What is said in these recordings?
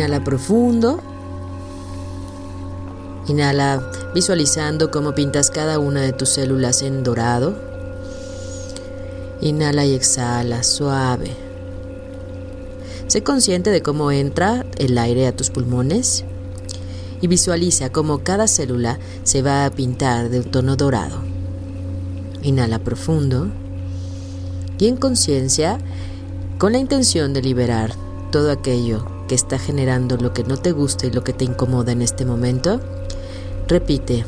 Inhala profundo. Inhala visualizando cómo pintas cada una de tus células en dorado. Inhala y exhala suave. Sé consciente de cómo entra el aire a tus pulmones y visualiza cómo cada célula se va a pintar de un tono dorado. Inhala profundo y en conciencia con la intención de liberar todo aquello que está generando lo que no te gusta y lo que te incomoda en este momento, repite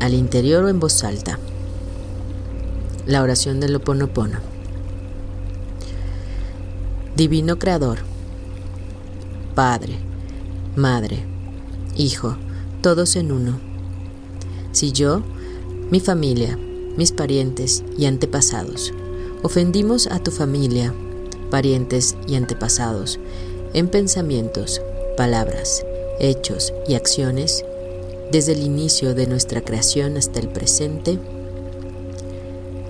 al interior o en voz alta la oración del Oponopono. Divino Creador, Padre, Madre, Hijo, todos en uno. Si yo, mi familia, mis parientes y antepasados ofendimos a tu familia, parientes y antepasados, en pensamientos, palabras, hechos y acciones, desde el inicio de nuestra creación hasta el presente,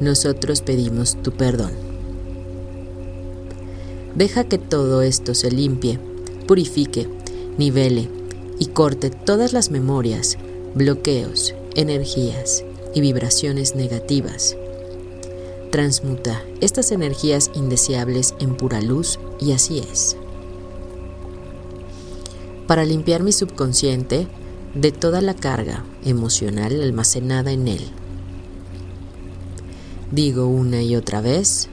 nosotros pedimos tu perdón. Deja que todo esto se limpie, purifique, nivele y corte todas las memorias, bloqueos, energías y vibraciones negativas transmuta estas energías indeseables en pura luz y así es. Para limpiar mi subconsciente de toda la carga emocional almacenada en él. Digo una y otra vez,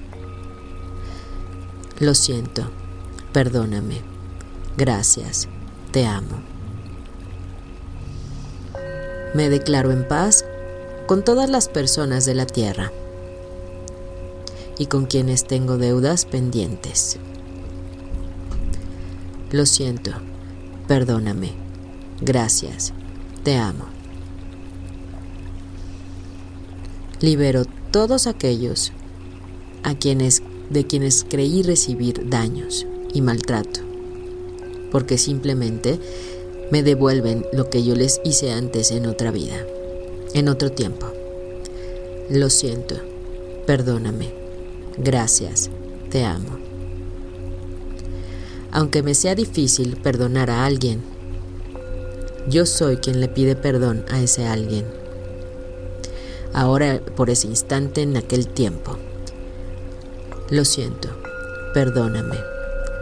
lo siento, perdóname, gracias, te amo. Me declaro en paz con todas las personas de la tierra y con quienes tengo deudas pendientes. Lo siento, perdóname, gracias, te amo. Libero todos aquellos a quienes de quienes creí recibir daños y maltrato, porque simplemente me devuelven lo que yo les hice antes en otra vida, en otro tiempo. Lo siento, perdóname Gracias, te amo. Aunque me sea difícil perdonar a alguien, yo soy quien le pide perdón a ese alguien. Ahora, por ese instante, en aquel tiempo. Lo siento, perdóname.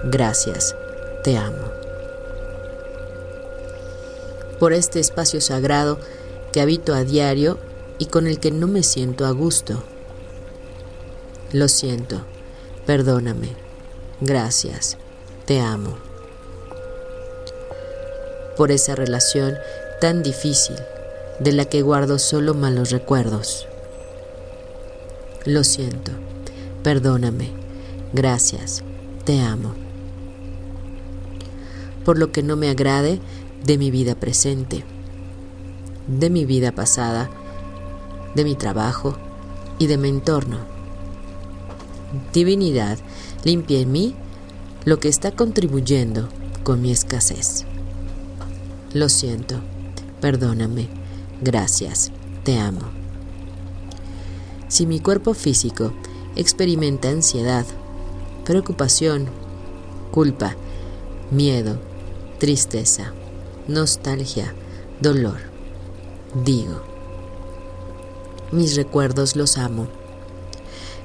Gracias, te amo. Por este espacio sagrado que habito a diario y con el que no me siento a gusto lo siento, perdóname, gracias, te amo. Por esa relación tan difícil de la que guardo solo malos recuerdos. Lo siento, perdóname, gracias, te amo. Por lo que no me agrade de mi vida presente, de mi vida pasada, de mi trabajo y de mi entorno. Divinidad, limpia en mí lo que está contribuyendo con mi escasez. Lo siento, perdóname, gracias, te amo. Si mi cuerpo físico experimenta ansiedad, preocupación, culpa, miedo, tristeza, nostalgia, dolor, digo, mis recuerdos los amo.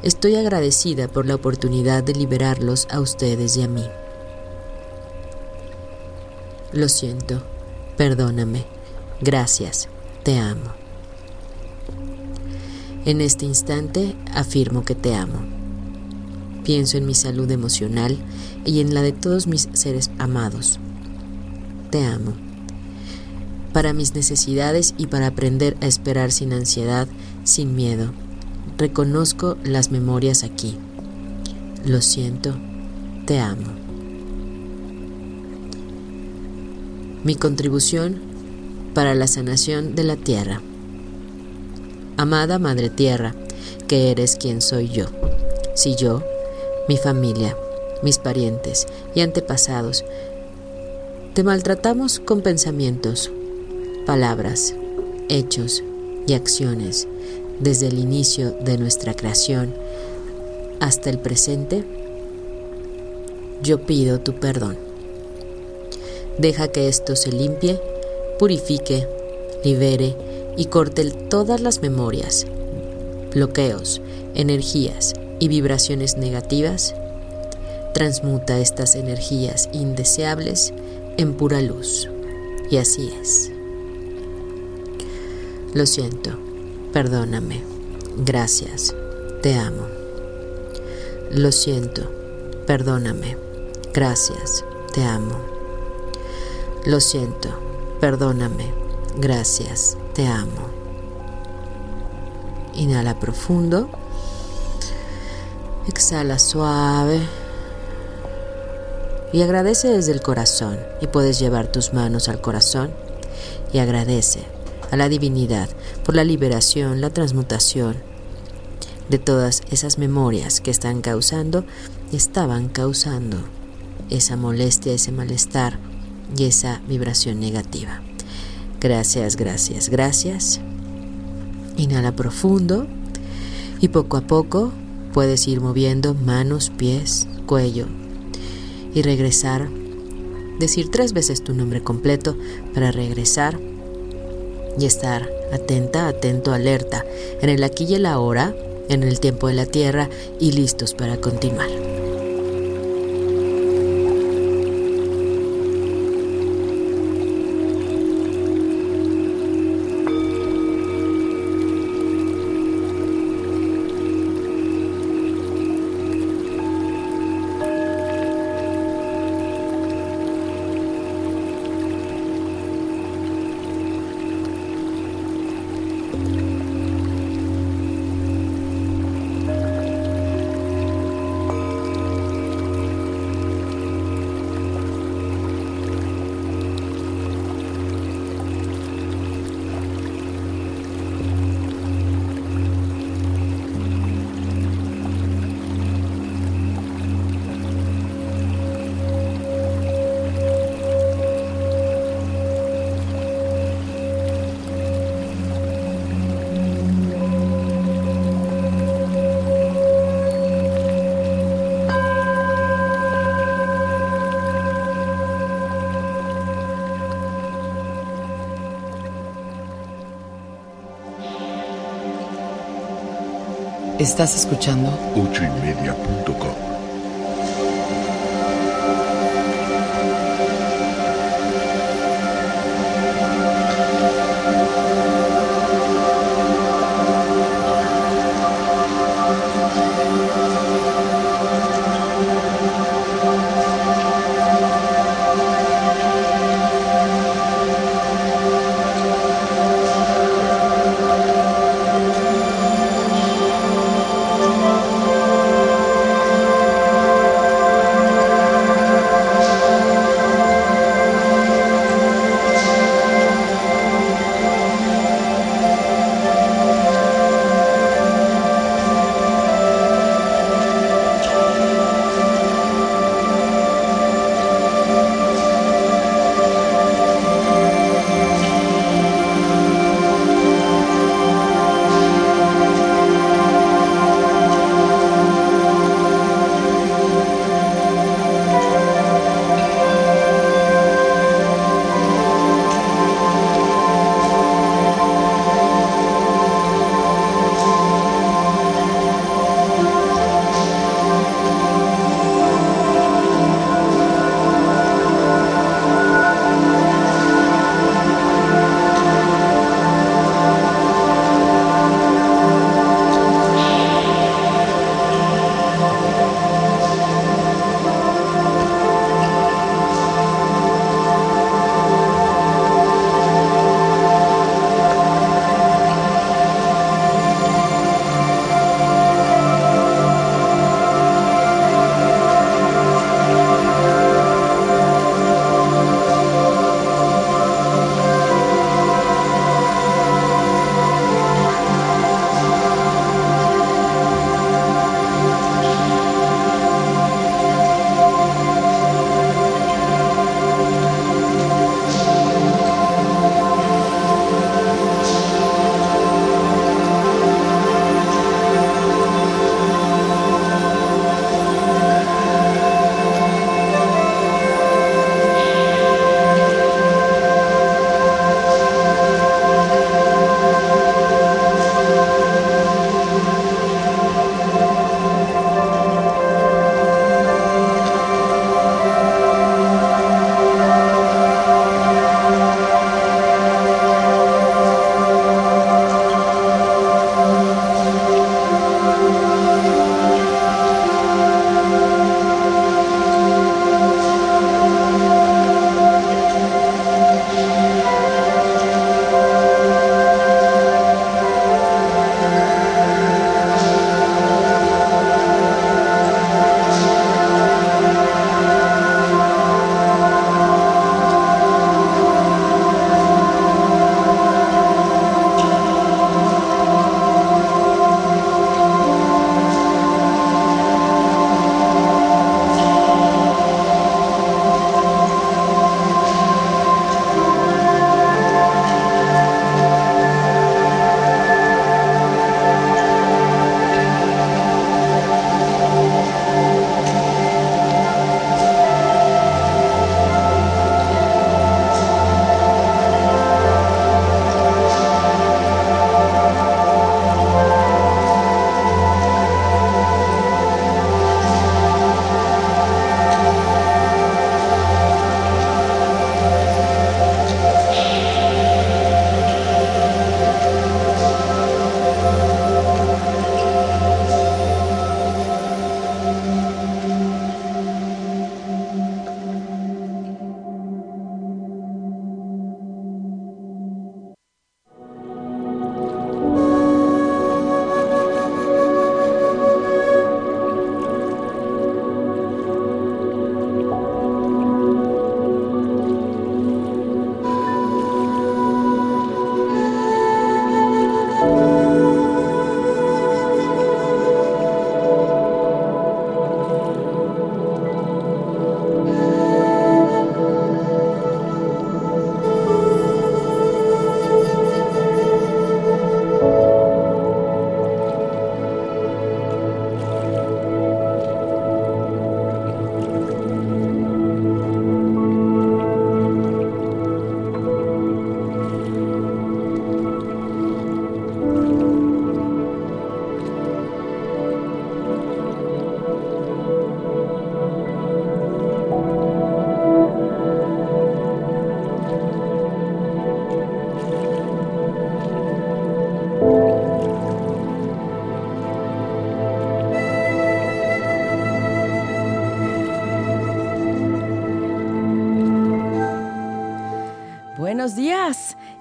Estoy agradecida por la oportunidad de liberarlos a ustedes y a mí. Lo siento, perdóname, gracias, te amo. En este instante afirmo que te amo. Pienso en mi salud emocional y en la de todos mis seres amados. Te amo. Para mis necesidades y para aprender a esperar sin ansiedad, sin miedo, reconozco las memorias aquí. Lo siento, te amo. Mi contribución para la sanación de la tierra. Amada Madre Tierra, que eres quien soy yo. Si yo, mi familia, mis parientes y antepasados, te maltratamos con pensamientos, palabras, hechos y acciones desde el inicio de nuestra creación hasta el presente, yo pido tu perdón. Deja que esto se limpie, purifique, libere y corte todas las memorias, bloqueos, energías y vibraciones negativas. Transmuta estas energías indeseables en pura luz. Y así es. Lo siento Perdóname. Gracias. Te amo. Lo siento. Perdóname. Gracias. Te amo. Lo siento. Perdóname. Gracias. Te amo. Inhala profundo. Exhala suave. Y agradece desde el corazón. Y puedes llevar tus manos al corazón y agradece a la divinidad por la liberación, la transmutación de todas esas memorias que están causando estaban causando esa molestia, ese malestar y esa vibración negativa. Gracias, gracias, gracias. Inhala profundo y poco a poco puedes ir moviendo manos, pies, cuello y regresar. Decir tres veces tu nombre completo para regresar y estar atenta, atento, alerta, en el aquí y el ahora, en el tiempo de la tierra y listos para continuar. Estás escuchando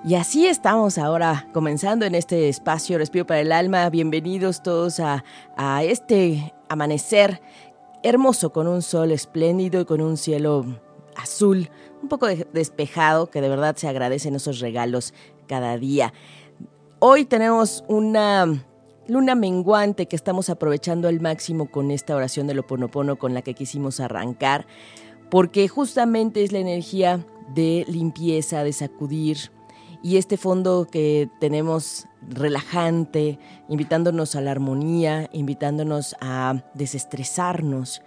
Y así estamos ahora comenzando en este espacio Respiro para el Alma. Bienvenidos todos a, a este amanecer hermoso con un sol espléndido y con un cielo azul, un poco despejado, que de verdad se agradecen esos regalos cada día. Hoy tenemos una luna menguante que estamos aprovechando al máximo con esta oración del Oponopono con la que quisimos arrancar, porque justamente es la energía de limpieza, de sacudir, y este fondo que tenemos relajante, invitándonos a la armonía, invitándonos a desestresarnos,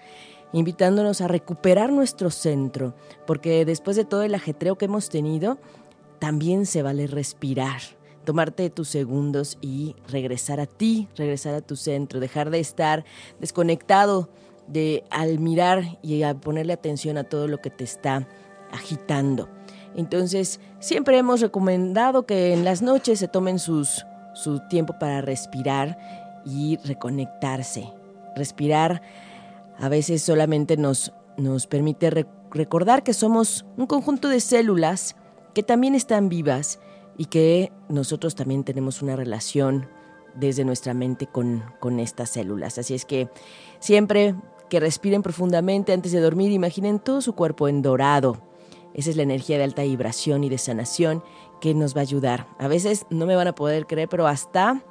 invitándonos a recuperar nuestro centro, porque después de todo el ajetreo que hemos tenido, también se vale respirar, tomarte tus segundos y regresar a ti, regresar a tu centro, dejar de estar desconectado de al mirar y a ponerle atención a todo lo que te está agitando. Entonces, siempre hemos recomendado que en las noches se tomen su tiempo para respirar y reconectarse. Respirar a veces solamente nos, nos permite recordar que somos un conjunto de células que también están vivas y que nosotros también tenemos una relación desde nuestra mente con, con estas células. Así es que siempre que respiren profundamente antes de dormir, imaginen todo su cuerpo en dorado esa es la energía de alta vibración y de sanación que nos va a ayudar. A veces no me van a poder creer, pero hasta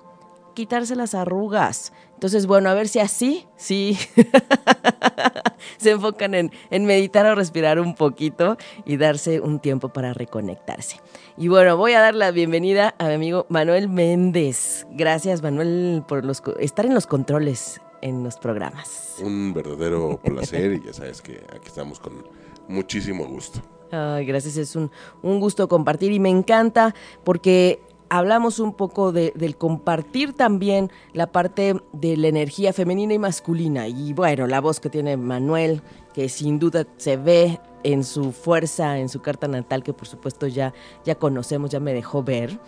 quitarse las arrugas. Entonces, bueno, a ver si así, sí, se enfocan en, meditar o respirar un poquito y darse un tiempo para reconectarse. Y bueno, voy a dar la bienvenida a mi amigo Manuel Méndez. Gracias, Manuel, por los, estar en los controles en los programas. Un verdadero placer y ya sabes que aquí estamos con muchísimo gusto. Gracias, es un, un gusto compartir y me encanta porque hablamos un poco de, del compartir también la parte de la energía femenina y masculina. Y bueno, la voz que tiene Manuel, que sin duda se ve en su fuerza, en su carta natal, que por supuesto ya, ya conocemos, ya me dejó ver.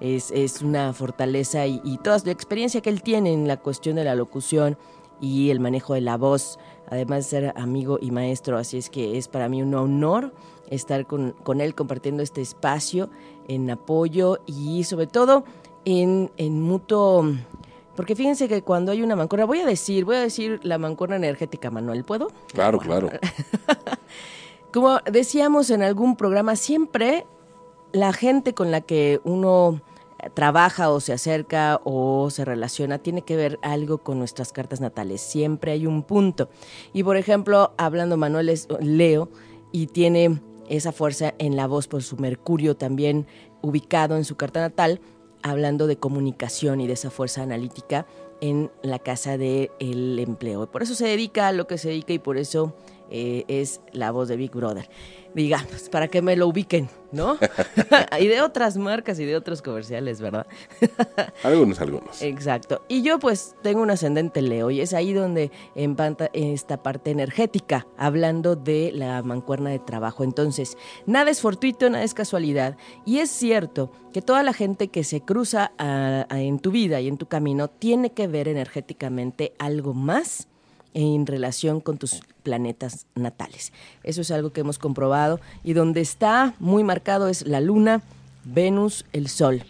Es, es una fortaleza y, y toda la experiencia que él tiene en la cuestión de la locución y el manejo de la voz, además de ser amigo y maestro, así es que es para mí un honor estar con, con él compartiendo este espacio en apoyo y sobre todo en, en mutuo... Porque fíjense que cuando hay una mancuerna, voy a decir, voy a decir la mancuerna energética, Manuel, ¿puedo? Claro, claro. Como decíamos en algún programa, siempre la gente con la que uno trabaja o se acerca o se relaciona tiene que ver algo con nuestras cartas natales. Siempre hay un punto. Y por ejemplo, hablando Manuel es Leo y tiene esa fuerza en la voz por su Mercurio también ubicado en su carta natal, hablando de comunicación y de esa fuerza analítica en la casa del el empleo. Por eso se dedica a lo que se dedica y por eso eh, es la voz de Big Brother digamos, para que me lo ubiquen, ¿no? y de otras marcas y de otros comerciales, ¿verdad? algunos, algunos. Exacto. Y yo pues tengo un ascendente Leo y es ahí donde empanta esta parte energética, hablando de la mancuerna de trabajo. Entonces, nada es fortuito, nada es casualidad. Y es cierto que toda la gente que se cruza en tu vida y en tu camino tiene que ver energéticamente algo más en relación con tus planetas natales. Eso es algo que hemos comprobado y donde está muy marcado es la luna, Venus, el sol.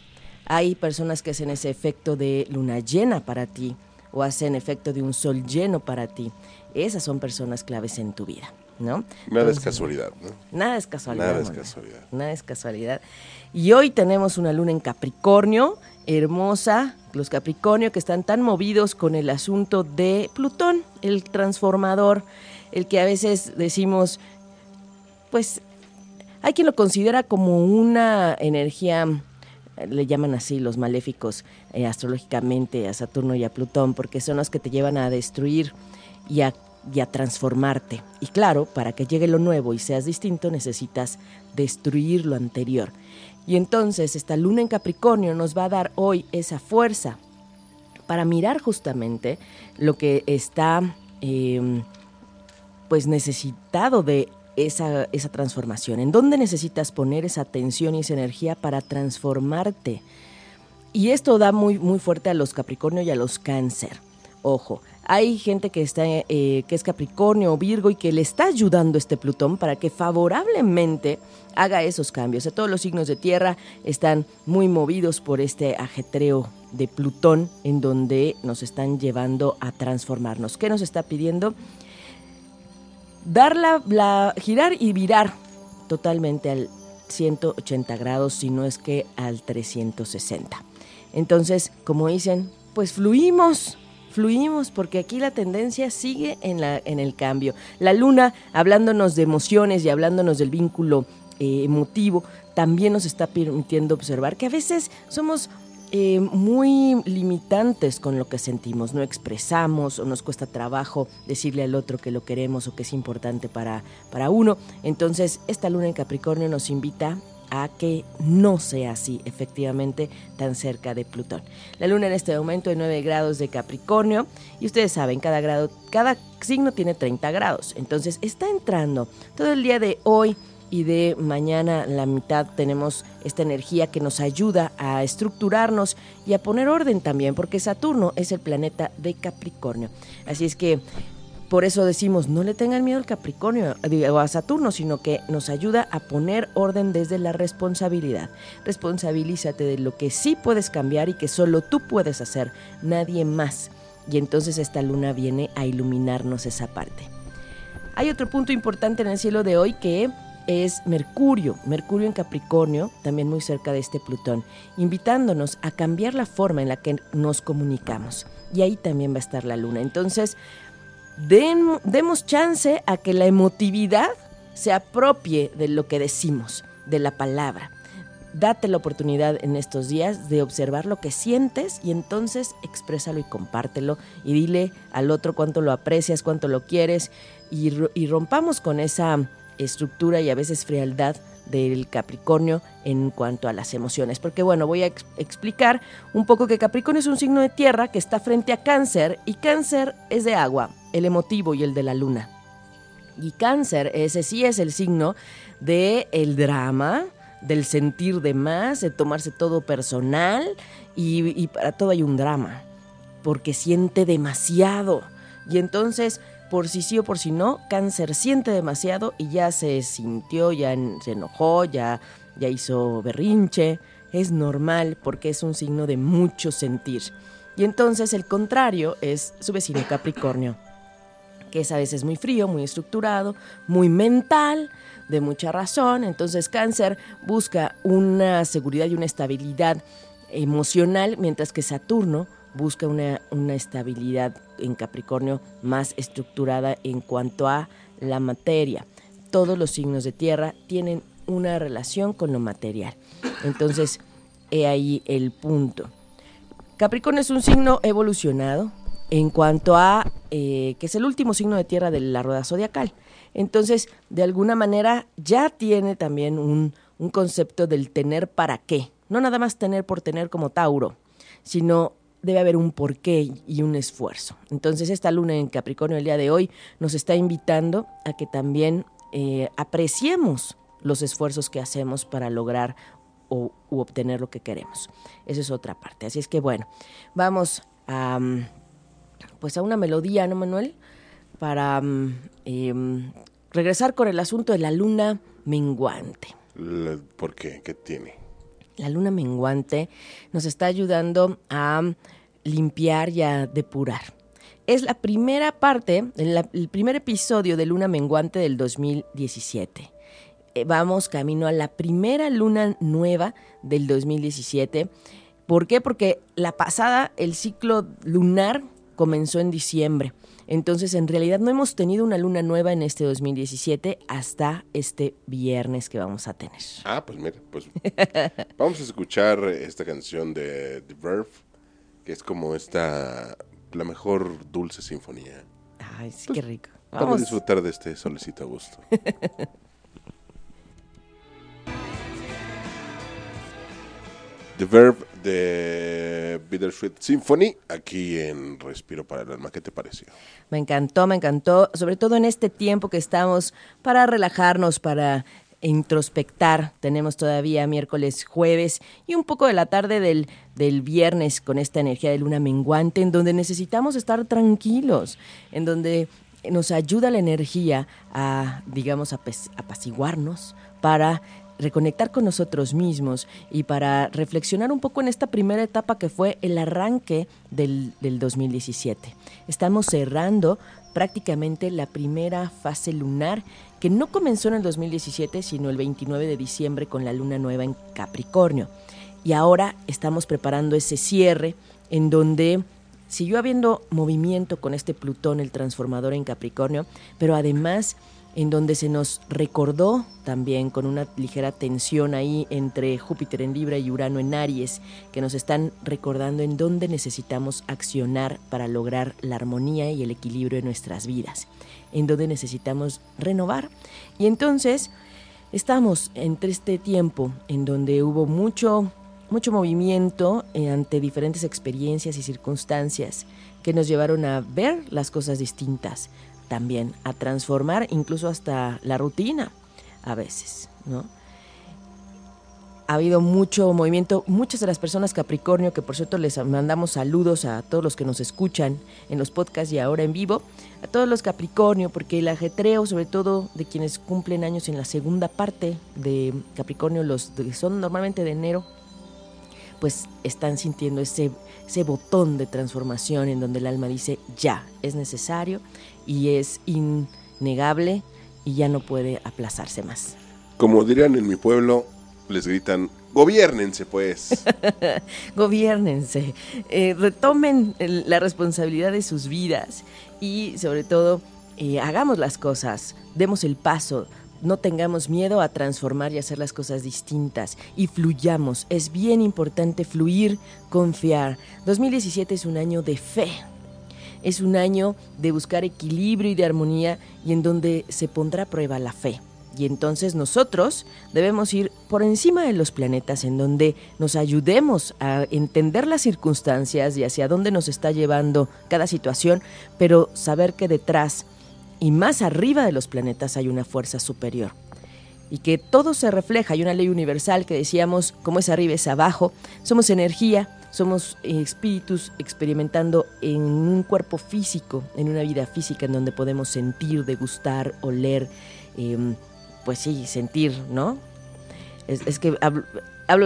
Hay personas que hacen ese efecto de luna llena para ti o hacen efecto de un sol lleno para ti. Esas son personas claves en tu vida, ¿no? Nada es casualidad, ¿no? Nada es casualidad. Nada es casualidad. Nada es casualidad. Y hoy tenemos una luna en Capricornio, hermosa, los Capricornio que están tan movidos con el asunto de Plutón, el transformador, el que a veces decimos, pues hay quien lo considera como una energía, le llaman así los maléficos eh, astrológicamente a Saturno y a Plutón, porque son los que te llevan a destruir y a, y a transformarte. Y claro, para que llegue lo nuevo y seas distinto, necesitas destruir lo anterior. Y entonces esta luna en Capricornio nos va a dar hoy esa fuerza para mirar justamente lo que está em, pues necesitado de esa, esa transformación. ¿En dónde necesitas poner esa atención y esa energía para transformarte? Y esto da muy, muy fuerte a los Capricornio y a los Cáncer. Ojo, hay gente que está eh, que es Capricornio o Virgo y que le está ayudando este Plutón para que favorablemente haga esos cambios. todos los signos de tierra están muy movidos por este ajetreo de Plutón en donde nos están llevando a transformarnos. ¿Qué nos está pidiendo? Dar la, girar y virar totalmente al 180 grados, si no es que al 360. Entonces, como dicen, pues fluimos, fluimos porque aquí la tendencia sigue en, la, en el cambio. La luna, hablándonos de emociones y hablándonos del vínculo eh, emotivo, también nos está permitiendo observar que a veces somos eh, muy limitantes con lo que sentimos, no expresamos o nos cuesta trabajo decirle al otro que lo queremos o que es importante para, para uno. Entonces, esta luna en Capricornio nos invita a que no sea así, efectivamente, tan cerca de Plutón. La luna en este momento de 9 grados de Capricornio y ustedes saben, cada grado, cada signo tiene 30 grados. Entonces, está entrando todo el día de hoy y de mañana la mitad tenemos esta energía que nos ayuda a estructurarnos y a poner orden también, porque Saturno es el planeta de Capricornio. Así es que por eso decimos, no le tengan miedo al Capricornio o a Saturno, sino que nos ayuda a poner orden desde la responsabilidad. Responsabilízate de lo que sí puedes cambiar y que solo tú puedes hacer, nadie más. Y entonces esta luna viene a iluminarnos esa parte. Hay otro punto importante en el cielo de hoy que es Mercurio, Mercurio en Capricornio, también muy cerca de este Plutón, invitándonos a cambiar la forma en la que nos comunicamos. Y ahí también va a estar la luna. Entonces, demos chance a que la emotividad se apropie de lo que decimos, de la palabra. Date la oportunidad en estos días de observar lo que sientes y entonces exprésalo y compártelo y dile al otro cuánto lo aprecias, cuánto lo quieres y, y rompamos con esa estructura y a veces frialdad del Capricornio en cuanto a las emociones. Porque bueno, voy a explicar un poco que Capricornio es un signo de tierra que está frente a cáncer y cáncer es de agua, el emotivo y el de la luna. Y cáncer, ese sí es el signo de el drama, del sentir de más, de tomarse todo personal y, y para todo hay un drama, porque siente demasiado. Y entonces por si sí o por si no, cáncer siente demasiado y ya se sintió, ya se enojó, ya, ya hizo berrinche. Es normal porque es un signo de mucho sentir. Y entonces el contrario es su vecino Capricornio, que es a veces muy frío, muy estructurado, muy mental, de mucha razón. Entonces cáncer busca una seguridad y una estabilidad emocional, mientras que Saturno busca una, estabilidad en Capricornio más estructurada en cuanto a la materia. Todos los signos de tierra tienen una relación con lo material. Entonces, he ahí el punto. Capricornio es un signo evolucionado en cuanto a eh, que es el último signo de tierra de la rueda zodiacal. Entonces, de alguna manera, ya tiene también un, un concepto del tener para qué. No nada más tener por tener como Tauro, sino debe haber un porqué y un esfuerzo. Entonces esta luna en Capricornio el día de hoy nos está invitando a que también eh, apreciemos los esfuerzos que hacemos para lograr o, u obtener lo que queremos. Esa es otra parte. Así es que bueno, vamos a, mm, pues a una melodía, ¿no, Manuel? Para em, regresar con el asunto de la luna menguante. ¿Por qué? ¿Qué tiene? La luna menguante nos está ayudando a limpiar y a depurar. Es la primera parte, el primer episodio de Luna Menguante del 2017. Eh, vamos camino a la primera luna nueva del 2017. ¿Por qué? Porque la pasada, el ciclo lunar comenzó en diciembre. Entonces, en realidad no hemos tenido una luna nueva en este 2017 hasta este viernes que vamos a tener. Ah, pues mira, pues vamos a escuchar esta canción de The Verve, que es como esta, la mejor dulce sinfonía. Ay, sí, qué rico. Vamos. Para disfrutar de este solecito a gusto. The Verb de Bittersweet Symphony aquí en Respiro para el Alma. ¿Qué te pareció? Me encantó, me encantó, sobre todo en este tiempo que estamos para relajarnos, para introspectar. Tenemos todavía miércoles, jueves y un poco de la tarde del, del viernes con esta energía de luna menguante en donde necesitamos estar tranquilos, en donde nos ayuda la energía a, digamos, apaciguarnos para reconectar con nosotros mismos y para reflexionar un poco en esta primera etapa que fue el arranque del, del 2017. Estamos cerrando prácticamente la primera fase lunar que no comenzó en el 2017, sino el 29 de diciembre con la luna nueva en Capricornio. Y ahora estamos preparando ese cierre en donde siguió habiendo movimiento con este Plutón, el transformador en Capricornio, pero además en donde se nos recordó también con una ligera tensión ahí entre Júpiter en Libra y Urano en Aries, que nos están recordando en dónde necesitamos accionar para lograr la armonía y el equilibrio en nuestras vidas, en dónde necesitamos renovar. Y entonces estamos entre este tiempo en donde hubo mucho mucho movimiento eh, ante diferentes experiencias y circunstancias que nos llevaron a ver las cosas distintas, también a transformar incluso hasta la rutina a veces, ¿no? Ha habido mucho movimiento, muchas de las personas Capricornio, que por cierto les mandamos saludos a todos los que nos escuchan en los podcasts y ahora en vivo, a todos los Capricornio, porque el ajetreo, sobre todo de quienes cumplen años en la segunda parte de Capricornio, los que son normalmente de enero, pues están sintiendo ese, ese botón de transformación en donde el alma dice, ya, es necesario y es innegable y ya no puede aplazarse más. Como dirían en mi pueblo, les gritan, gobiernense pues. gobiernense, eh, retomen la responsabilidad de sus vidas y sobre todo eh, hagamos las cosas, demos el paso, no tengamos miedo a transformar y hacer las cosas distintas y fluyamos. Es bien importante fluir, confiar. 2017 es un año de fe, es un año de buscar equilibrio y de armonía y en donde se pondrá a prueba la fe. Y entonces nosotros debemos ir por encima de los planetas en donde nos ayudemos a entender las circunstancias y hacia dónde nos está llevando cada situación, pero saber que detrás y más arriba de los planetas hay una fuerza superior. Y que todo se refleja, hay una ley universal que decíamos, como es arriba es abajo, somos energía, somos espíritus experimentando en un cuerpo físico, en una vida física en donde podemos sentir, degustar, oler, em, pues sí, sentir, ¿no? Es, que hablo,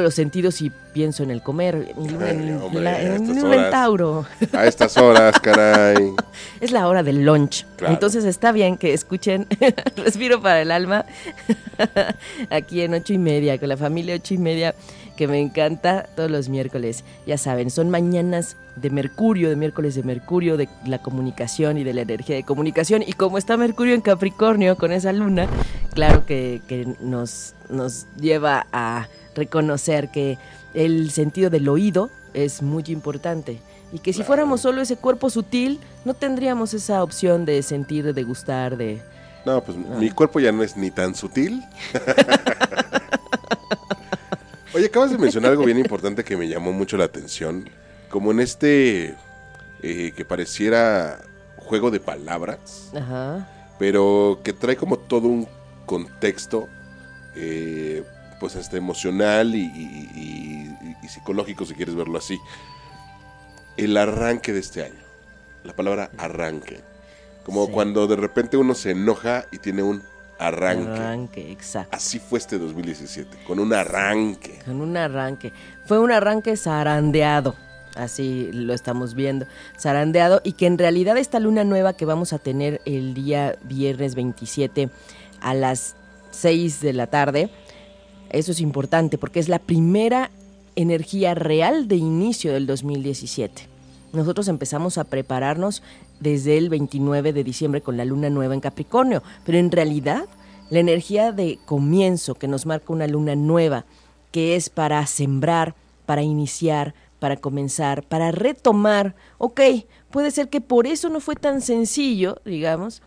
de los sentidos y pienso en el comer, en, un tauro. A estas horas, caray. Es la hora del lunch. Entonces está bien que escuchen Respiro para el alma aquí en ocho y media, con la familia ocho y media que me encanta todos los miércoles. Ya saben, son mañanas de Mercurio, de miércoles de Mercurio, de la comunicación y de la energía de comunicación. Y como está Mercurio en Capricornio con esa luna, claro que, nos, nos lleva a reconocer que el sentido del oído es muy importante. Y que si fuéramos solo ese cuerpo sutil, no tendríamos esa opción de sentir, de gustar, de... No, pues mi cuerpo ya no es ni tan sutil. Oye, acabas de mencionar algo bien importante que me llamó mucho la atención. Como en este eh, que pareciera juego de palabras, pero que trae como todo un contexto, eh, pues hasta emocional y, psicológico, si quieres verlo así. El arranque de este año. La palabra arranque. Como cuando de repente uno se enoja y tiene un arranque. Arranque, exacto. Así fue este 2017, con un arranque. Con un arranque. Fue un arranque zarandeado. Así lo estamos viendo, zarandeado, y que en realidad esta luna nueva que vamos a tener el día viernes 27 a las 6 de la tarde, eso es importante porque es la primera energía real de inicio del 2017. Nosotros empezamos a prepararnos desde el 29 de diciembre con la luna nueva en Capricornio, pero en realidad la energía de comienzo que nos marca una luna nueva, que es para sembrar, para iniciar, para comenzar, para retomar, ok, puede ser que por eso no fue tan sencillo, digamos,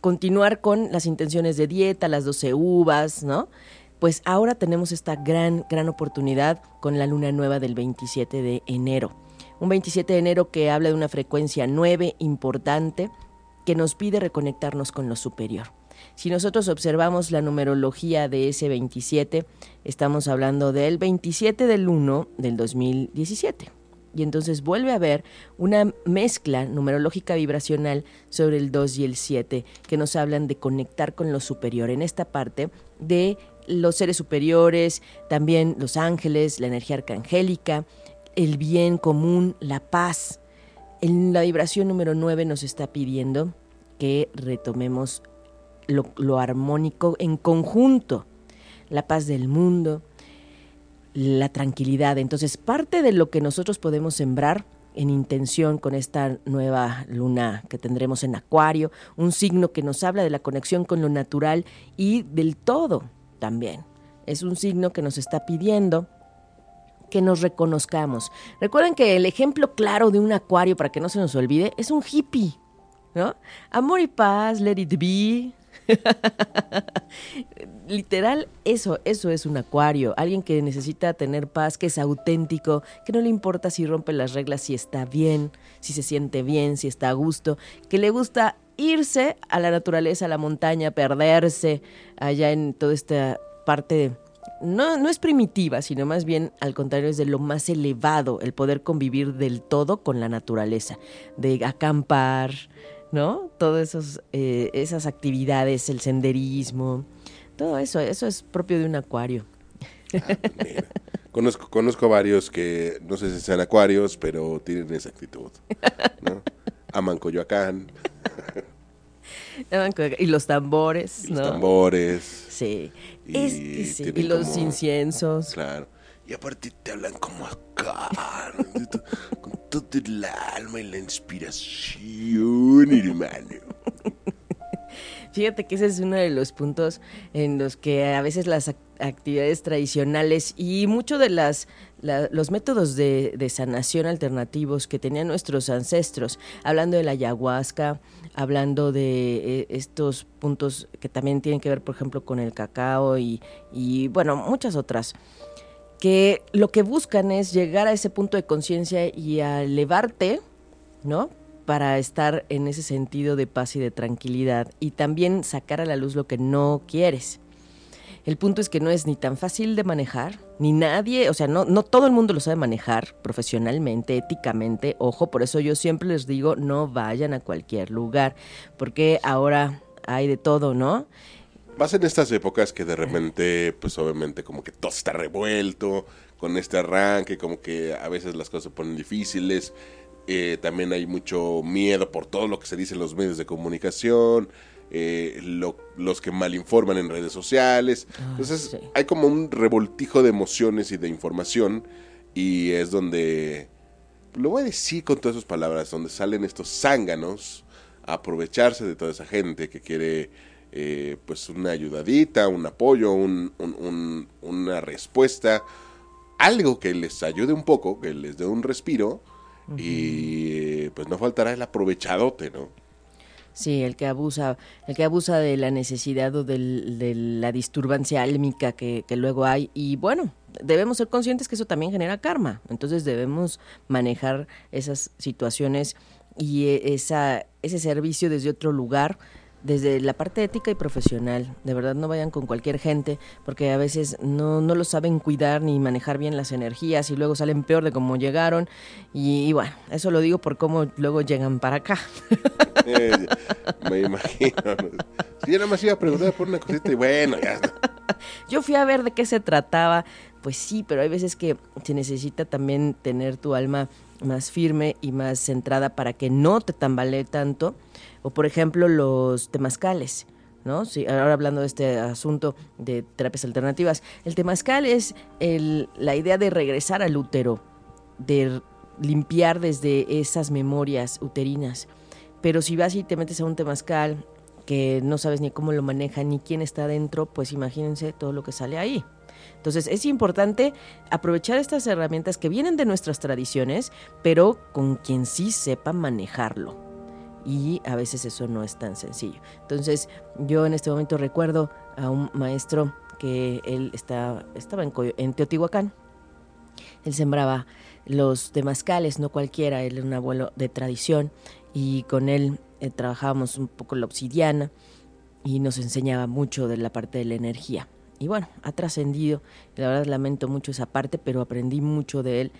continuar con las intenciones de dieta, las 12 uvas, ¿no? Pues ahora tenemos esta gran, gran oportunidad con la luna nueva del 27 de enero un 27 de enero que habla de una frecuencia 9 importante que nos pide reconectarnos con lo superior. Si nosotros observamos la numerología de ese 27, estamos hablando del 27 del 1 del 2017 y entonces vuelve a haber una mezcla numerológica vibracional sobre el 2 y el 7 que nos hablan de conectar con lo superior en esta parte de los seres superiores, también los ángeles, la energía arcangélica, el bien común, la paz. En la vibración número 9 nos está pidiendo que retomemos lo, lo armónico en conjunto, la paz del mundo, la tranquilidad. Entonces, parte de lo que nosotros podemos sembrar en intención con esta nueva luna que tendremos en Acuario, un signo que nos habla de la conexión con lo natural y del todo también. Es un signo que nos está pidiendo que nos reconozcamos. Recuerden que el ejemplo claro de un acuario, para que no se nos olvide, es un hippie, ¿no? Amor y paz, let it be, Literal, eso, eso es un acuario, alguien que necesita tener paz, que es auténtico, que no le importa si rompe las reglas, si está bien, si se siente bien, si está a gusto, que le gusta irse a la naturaleza, a la montaña, perderse allá en toda esta parte no, no es primitiva, sino más bien al contrario es de lo más elevado, el poder convivir del todo con la naturaleza, de acampar, ¿no? Todas eh, esas actividades, el senderismo, todo eso, eso es propio de un acuario. Ah, conozco, conozco varios que no sé si sean acuarios, pero tienen esa actitud. ¿no? Aman Coyoacán. y los tambores, Los tambores. Sí. Y, los inciensos. Claro. Y aparte te hablan como acá, con todo el alma y la inspiración, hermano. Fíjate que ese es uno de los puntos en los que a veces las actividades tradicionales y muchos de las los métodos de, sanación alternativos que tenían nuestros ancestros, hablando de la ayahuasca, hablando de eh, estos puntos que también tienen que ver, por ejemplo, con el cacao y, y bueno, muchas otras que lo que buscan es llegar a ese punto de conciencia y a elevarte, ¿no? Para estar en ese sentido de paz y de tranquilidad y también sacar a la luz lo que no quieres. El punto es que no es ni tan fácil de manejar, ni nadie, o sea, no, todo el mundo lo sabe manejar profesionalmente, éticamente. Ojo, por eso yo siempre les digo, no vayan a cualquier lugar, porque ahora hay de todo, ¿no? Más en estas épocas que de repente, pues obviamente como que todo está revuelto con este arranque, como que a veces las cosas se ponen difíciles. Eh, también hay mucho miedo por todo lo que se dice en los medios de comunicación, eh, los que malinforman en redes sociales. Ah, Entonces hay como un revoltijo de emociones y de información y es donde, lo voy a decir con todas sus palabras, donde salen estos zánganos a aprovecharse de toda esa gente que quiere eh, pues una ayudadita, un apoyo, un, una respuesta, algo que les ayude un poco, que les dé un respiro y pues no faltará el aprovechadote, ¿no? Sí, el que abusa, el que abusa de la necesidad o de la disturbancia álmica que, que, luego hay. Y bueno, debemos ser conscientes que eso también genera karma. Entonces debemos manejar esas situaciones y e, esa, ese servicio desde otro lugar desde la parte ética y profesional. De verdad no vayan con cualquier gente porque a veces no, no lo saben cuidar ni manejar bien las energías y luego salen peor de cómo llegaron. Y, bueno, eso lo digo por cómo luego llegan para acá. Eh, me imagino. Si yo nada más iba a preguntar por una cosita y bueno, ya. Yo fui a ver de qué se trataba. Pues sí, pero hay veces que se necesita también tener tu alma más firme y más centrada para que no te tambalee tanto o por ejemplo los temazcales. ¿No? Sí, ahora hablando de este asunto de terapias alternativas, el temazcal es el, la idea de regresar al útero, de limpiar desde esas memorias uterinas. Pero si vas y te metes a un temazcal que no sabes ni cómo lo maneja ni quién está dentro, pues imagínense todo lo que sale ahí. Entonces es importante aprovechar estas herramientas que vienen de nuestras tradiciones, pero con quien sí sepa manejarlo y a veces eso no es tan sencillo. Entonces yo en este momento recuerdo a un maestro que él estaba en, Teotihuacán. Él sembraba los temazcales, no cualquiera, él era un abuelo de tradición y con él eh, trabajábamos un poco la obsidiana y nos enseñaba mucho de la parte de la energía. Y bueno, ha trascendido, la verdad lamento mucho esa parte, pero aprendí mucho de él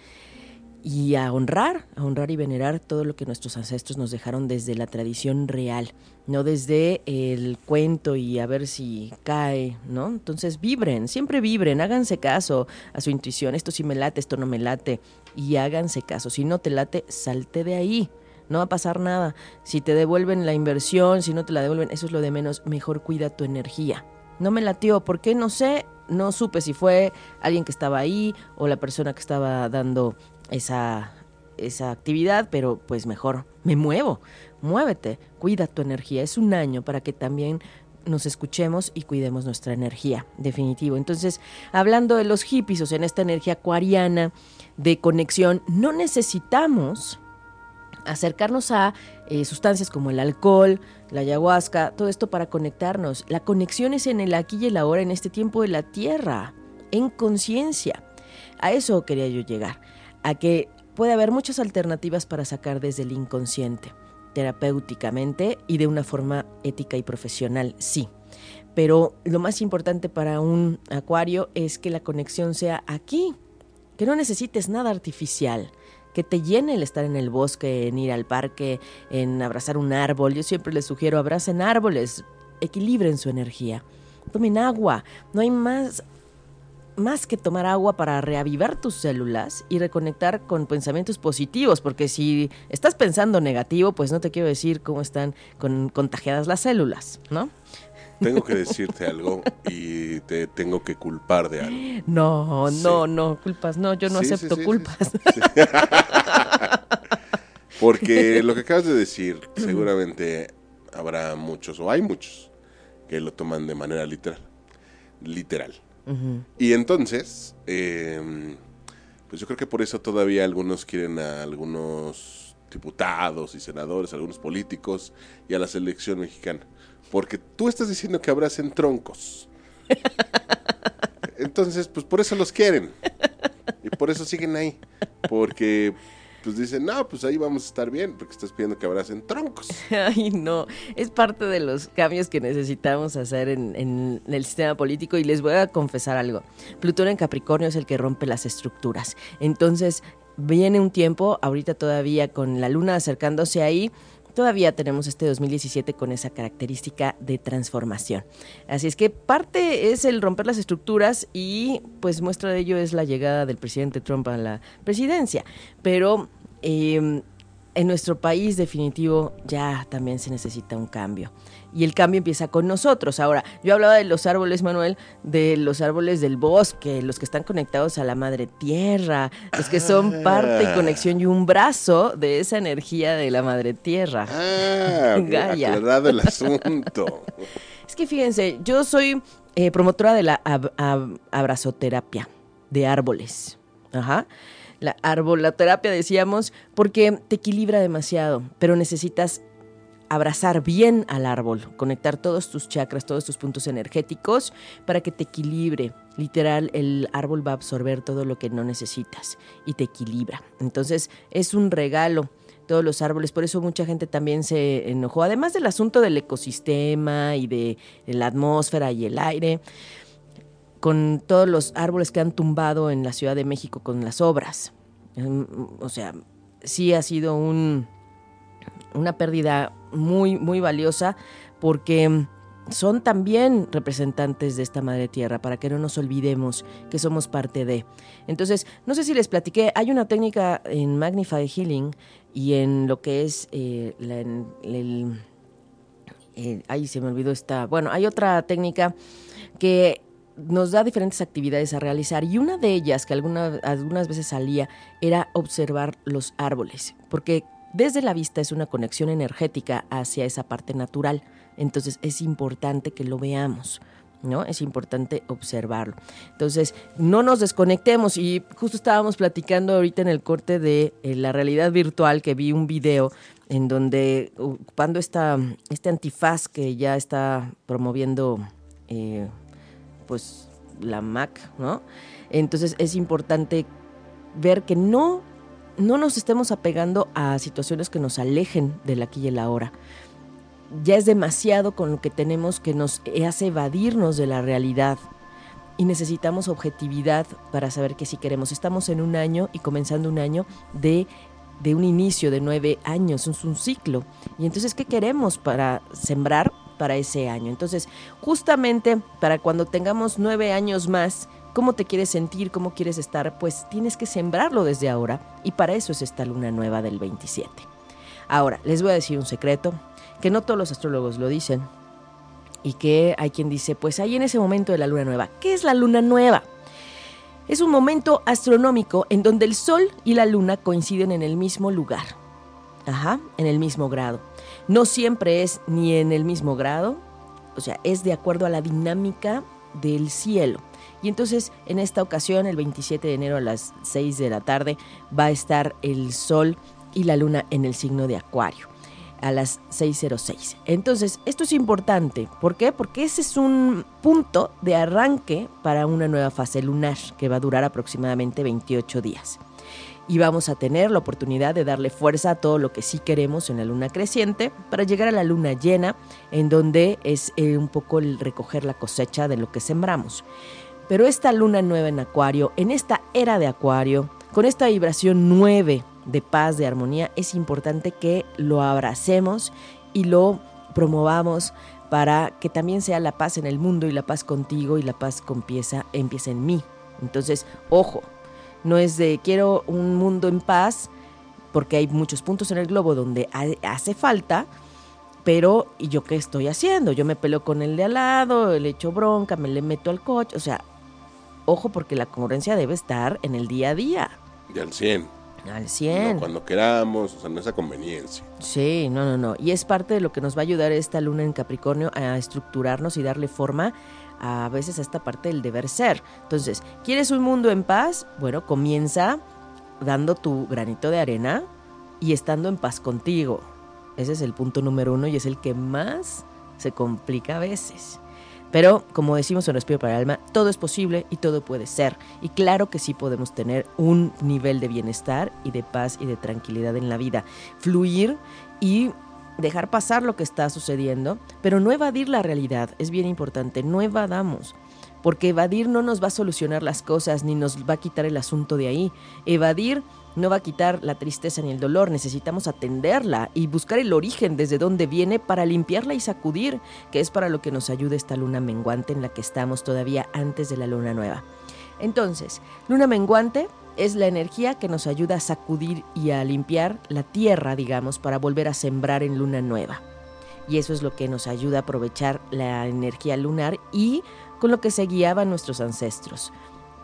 y a honrar, a honrar y venerar todo lo que nuestros ancestros nos dejaron desde la tradición real, no desde el cuento y a ver si cae, ¿no? Entonces vibren, siempre vibren, háganse caso a su intuición, esto sí me late, esto no me late, y háganse caso, si no te late, salte de ahí. No va a pasar nada. Si te devuelven la inversión, si no te la devuelven, eso es lo de menos. Mejor cuida tu energía. No me latió, ¿por qué? No sé, no supe si fue alguien que estaba ahí o la persona que estaba dando esa, esa actividad, pero pues mejor me muevo, muévete, cuida tu energía. Es un año para que también nos escuchemos y cuidemos nuestra energía, definitivo. Entonces, hablando de los hippies, o sea, en esta energía acuariana de conexión, no necesitamos acercarnos a eh, sustancias como el alcohol, la ayahuasca, todo esto para conectarnos. La conexión es en el aquí y el ahora, en este tiempo de la tierra, en conciencia. A eso quería yo llegar a que puede haber muchas alternativas para sacar desde el inconsciente, terapéuticamente y de una forma ética y profesional, sí. Pero lo más importante para un acuario es que la conexión sea aquí, que no necesites nada artificial, que te llene el estar en el bosque, en ir al parque, en abrazar un árbol. Yo siempre les sugiero abracen árboles, equilibren su energía. Tomen agua, no hay más más que tomar agua para reavivar tus células y reconectar con pensamientos positivos, porque si estás pensando negativo, pues no te quiero decir cómo están con, contagiadas las células, ¿no? Tengo que decirte algo y te tengo que culpar de algo. No, no, no, culpas, no, yo no acepto culpas. porque lo que acabas de decir, seguramente habrá muchos, o hay muchos, que lo toman de manera literal. Literal. Y entonces, em, pues yo creo que por eso todavía algunos quieren a algunos diputados y senadores, algunos políticos y a la selección mexicana. Porque tú estás diciendo que abracen troncos. Entonces, pues por eso los quieren. Y por eso siguen ahí. Porque pues dicen, no, pues ahí vamos a estar bien, porque estás pidiendo que abracen troncos. Ay, no, es parte de los cambios que necesitamos hacer en, en, el sistema político y les voy a confesar algo. Plutón en Capricornio es el que rompe las estructuras. Entonces, viene un tiempo, ahorita todavía con la luna acercándose ahí, todavía tenemos este 2017 con esa característica de transformación. Así es que parte es el romper las estructuras y pues muestra de ello es la llegada del presidente Trump a la presidencia. Pero eh, en nuestro país definitivo ya también se necesita un cambio. Y el cambio empieza con nosotros. Ahora, yo hablaba de los árboles, Manuel, de los árboles del bosque, los que están conectados a la madre tierra, los que son parte y ah. conexión y un brazo de esa energía de la madre tierra. Ah, Gaia. el asunto. es que fíjense, yo soy eh, promotora de la abrazoterapia de árboles. Ajá la arbolaterapia decíamos, porque te equilibra demasiado, pero necesitas abrazar bien al árbol, conectar todos tus chakras, todos tus puntos energéticos para que te equilibre. Literal, el árbol va a absorber todo lo que no necesitas y te equilibra. Entonces, es un regalo todos los árboles, por eso mucha gente también se enojó, además del asunto del ecosistema y de la atmósfera y el aire con todos los árboles que han tumbado en la Ciudad de México con las obras. Mm, o sea, sí ha sido un, una pérdida muy, muy valiosa porque son también representantes de esta madre tierra, para que no nos olvidemos que somos parte de. Entonces, no sé si les platiqué, hay una técnica en Magnify Healing y en lo que es eh, el, eh, ahí se me olvidó esta, bueno, hay otra técnica que nos da diferentes actividades a realizar y una de ellas que algunas veces salía era observar los árboles, porque desde la vista es una conexión energética hacia esa parte natural, entonces es importante que lo veamos. ¿no? Es importante observarlo. Entonces, no nos desconectemos y justo estábamos platicando ahorita en el corte de eh, la realidad virtual que vi un video en donde ocupando esta, este antifaz que ya está promoviendo eh, pues la Mac, ¿no? Entonces es importante ver que no, no nos estemos apegando a situaciones que nos alejen del aquí y el ahora. ya es demasiado con lo que tenemos que nos hace evadirnos de la realidad y necesitamos objetividad para saber que si queremos. Estamos en un año y comenzando un año de, de un inicio de nueve años, es un ciclo. Y entonces, ¿qué queremos para sembrar para ese año? Entonces, justamente para cuando tengamos nueve años más, ¿cómo te quieres sentir? ¿Cómo quieres estar? Pues tienes que sembrarlo desde ahora y para eso es esta luna nueva del 27. Ahora, les voy a decir un secreto, que no todos los astrólogos lo dicen, y que hay quien dice, pues ahí en ese momento de la luna nueva. ¿Qué es la luna nueva? Es un momento astronómico en donde el Sol y la Luna coinciden en el mismo lugar. Ajá, en el mismo grado. No siempre es ni en el mismo grado, o sea, es de acuerdo a la dinámica del cielo. Y entonces, en esta ocasión, el 27 de enero a las 6 de la tarde, va a estar el Sol y la Luna en el signo de Acuario a las 6.06. Entonces, esto es importante. ¿Por qué? Porque ese es un punto de arranque para una nueva fase lunar que va a durar aproximadamente 28 días. Y vamos a tener la oportunidad de darle fuerza a todo lo que sí queremos en la luna creciente para llegar a la luna llena, en donde es eh, un poco el recoger la cosecha de lo que sembramos. Pero esta luna nueva en Acuario, en esta era de Acuario, con esta vibración 9 de paz, de armonía, es importante que lo abracemos y lo promovamos para que también sea la paz en el mundo y la paz contigo y la paz empieza, empieza en mí. Entonces, ojo, no es de quiero un mundo en paz, porque hay muchos puntos en el globo donde hace falta, pero ¿y yo qué estoy haciendo? Yo me peleo con el de al lado, le echo bronca, me le meto al coche, o sea, ojo porque la congruencia debe estar en el día a día. Y al 100. Al 100. cuando queramos, o sea, no esa conveniencia. Sí, no, no, no. Y es parte de lo que nos va a ayudar esta luna en Capricornio a estructurarnos y darle forma a veces a esta parte del deber ser. Entonces, ¿quieres un mundo en paz? Bueno, comienza dando tu granito de arena y estando en paz contigo. Ese es el punto número uno y es el que más se complica a veces. Pero, como decimos en Respiro para el Alma, todo es posible y todo puede ser. Y claro que sí podemos tener un nivel de bienestar y de paz y de tranquilidad en la vida. Fluir y dejar pasar lo que está sucediendo, pero no evadir la realidad. Es bien importante, no evadamos. Porque evadir no nos va a solucionar las cosas ni nos va a quitar el asunto de ahí. Evadir no va a quitar la tristeza ni el dolor, necesitamos atenderla y buscar el origen desde donde viene para limpiarla y sacudir, que es para lo que nos ayuda esta luna menguante en la que estamos todavía antes de la luna nueva. Entonces, luna menguante es la energía que nos ayuda a sacudir y a limpiar la tierra, digamos, para volver a sembrar en luna nueva. Y eso es lo que nos ayuda a aprovechar la energía lunar y con lo que se guiaban nuestros ancestros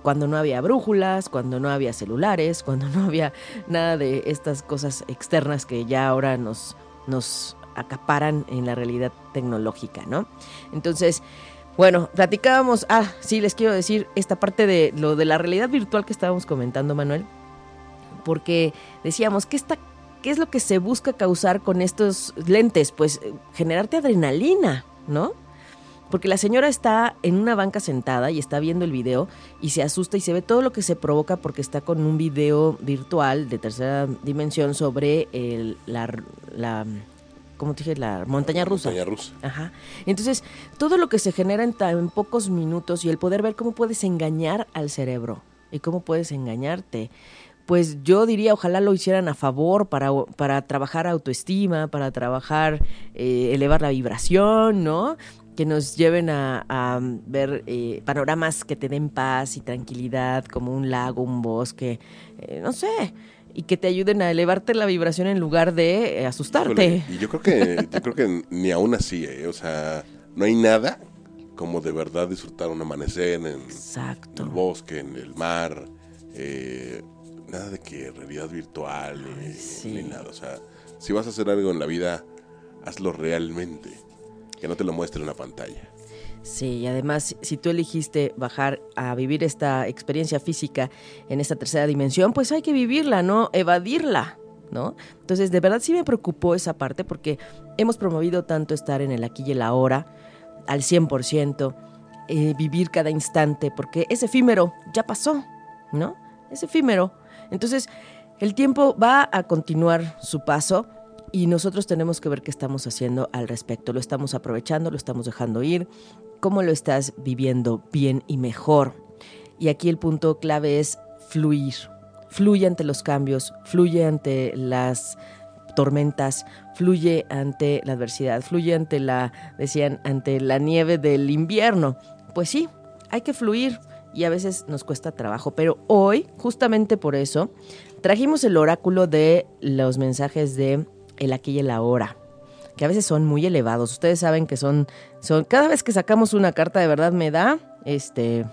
cuando no había brújulas, cuando no había celulares, cuando no había nada de estas cosas externas que ya ahora nos, nos acaparan en la realidad tecnológica, ¿no? Entonces, bueno, platicábamos, ah, sí, les quiero decir esta parte de lo de la realidad virtual que estábamos comentando, Manuel, porque decíamos, ¿qué, está, qué es lo que se busca causar con estos lentes? Pues eh, generarte adrenalina, ¿no? porque la señora está en una banca sentada y está viendo el video y se asusta y se ve todo lo que se provoca porque está con un video virtual de tercera dimensión sobre el, la, la ¿cómo te dije? La montaña rusa. Montaña rusa. Ajá. Entonces, todo lo que se genera en, en pocos minutos y el poder ver cómo puedes engañar al cerebro y cómo puedes engañarte pues yo diría ojalá lo hicieran a favor para, para trabajar autoestima, para trabajar, eh, elevar la vibración, ¿no? que nos lleven a, ver eh, panoramas que te den paz y tranquilidad, como un lago, un bosque, eh, no sé, y que te ayuden a elevarte la vibración en lugar de eh, asustarte. y yo creo que, yo creo que ni aún así, o sea, no hay nada como de verdad disfrutar un amanecer en, el bosque, en el mar, nada de que realidad virtual ni nada, o sea, si vas a hacer algo en la vida, hazlo realmente que no te lo muestre en una pantalla. Sí, y además, si tú elegiste bajar a vivir esta experiencia física en esta tercera dimensión, pues hay que vivirla, no evadirla, ¿no? Entonces, de verdad sí me preocupó esa parte porque hemos promovido tanto estar en el aquí y el ahora, al 100%, eh, vivir cada instante, porque es efímero, ya pasó, ¿no? Es efímero. Entonces, el tiempo va a continuar su paso y nosotros tenemos que ver qué estamos haciendo al respecto. Lo estamos aprovechando, lo estamos dejando ir, cómo lo estás viviendo bien y mejor. Y aquí el punto clave es fluir. Fluye ante los cambios, fluye ante las tormentas, fluye ante la adversidad, fluye ante la, decían, ante la nieve del invierno. Pues sí, hay que fluir y a veces nos cuesta trabajo, pero hoy, justamente por eso, trajimos el oráculo de los mensajes de el aquí y el ahora que a veces son muy elevados. Ustedes saben que son, son cada vez que sacamos una carta de verdad me da este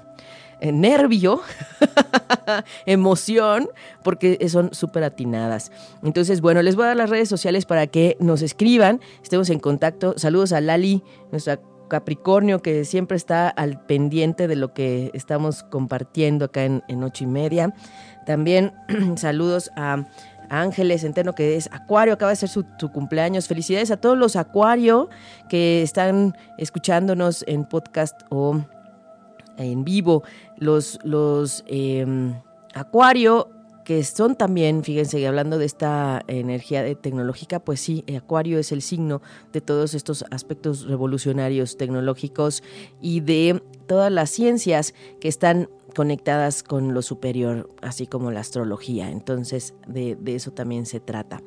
eh, nervio, emoción, porque son súper atinadas. Entonces, bueno, les voy a dar las redes sociales para que nos escriban, estemos en contacto. Saludos a Lali, nuestra Capricornio, que siempre está al pendiente de lo que estamos compartiendo acá en, en ocho y media. También saludos a Ángeles Centeno, que es Acuario, acaba de ser su, cumpleaños. Felicidades a todos los Acuario que están escuchándonos en podcast o en vivo. Los, los em, Acuario que son también, fíjense, hablando de esta energía tecnológica, pues sí, Acuario es el signo de todos estos aspectos revolucionarios tecnológicos y de todas las ciencias que están conectadas con lo superior, así como la astrología. Entonces, de, eso también se trata.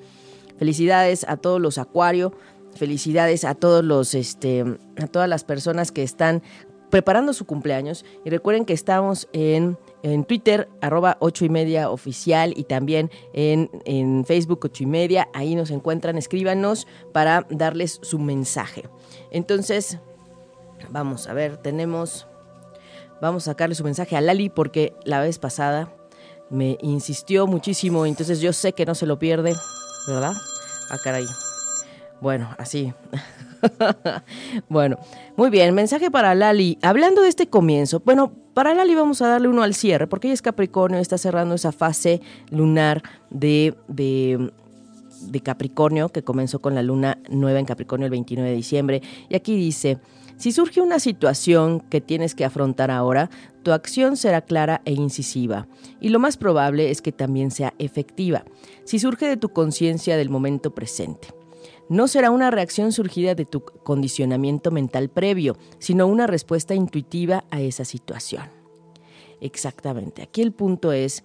Felicidades a todos los Acuario, felicidades a todos los, este, a todas las personas que están preparando su cumpleaños. Y recuerden que estamos en, en Twitter, arroba 8 y media oficial, y también en, en Facebook 8 y media. Ahí nos encuentran, escríbanos para darles su mensaje. Entonces, vamos a ver, tenemos Vamos a sacarle su mensaje a Lali porque la vez pasada me insistió muchísimo, entonces yo sé que no se lo pierde, ¿verdad? Ah, caray. Bueno, así. bueno, muy bien, mensaje para Lali. Hablando de este comienzo, bueno, para Lali vamos a darle uno al cierre, porque ella es Capricornio, está cerrando esa fase lunar de, de, de Capricornio, que comenzó con la luna nueva en Capricornio el 29 de diciembre. Y aquí dice, si surge una situación que tienes que afrontar ahora, tu acción será clara e incisiva, y lo más probable es que también sea efectiva, si surge de tu conciencia del momento presente. No será una reacción surgida de tu condicionamiento mental previo, sino una respuesta intuitiva a esa situación. Exactamente, aquí el punto es,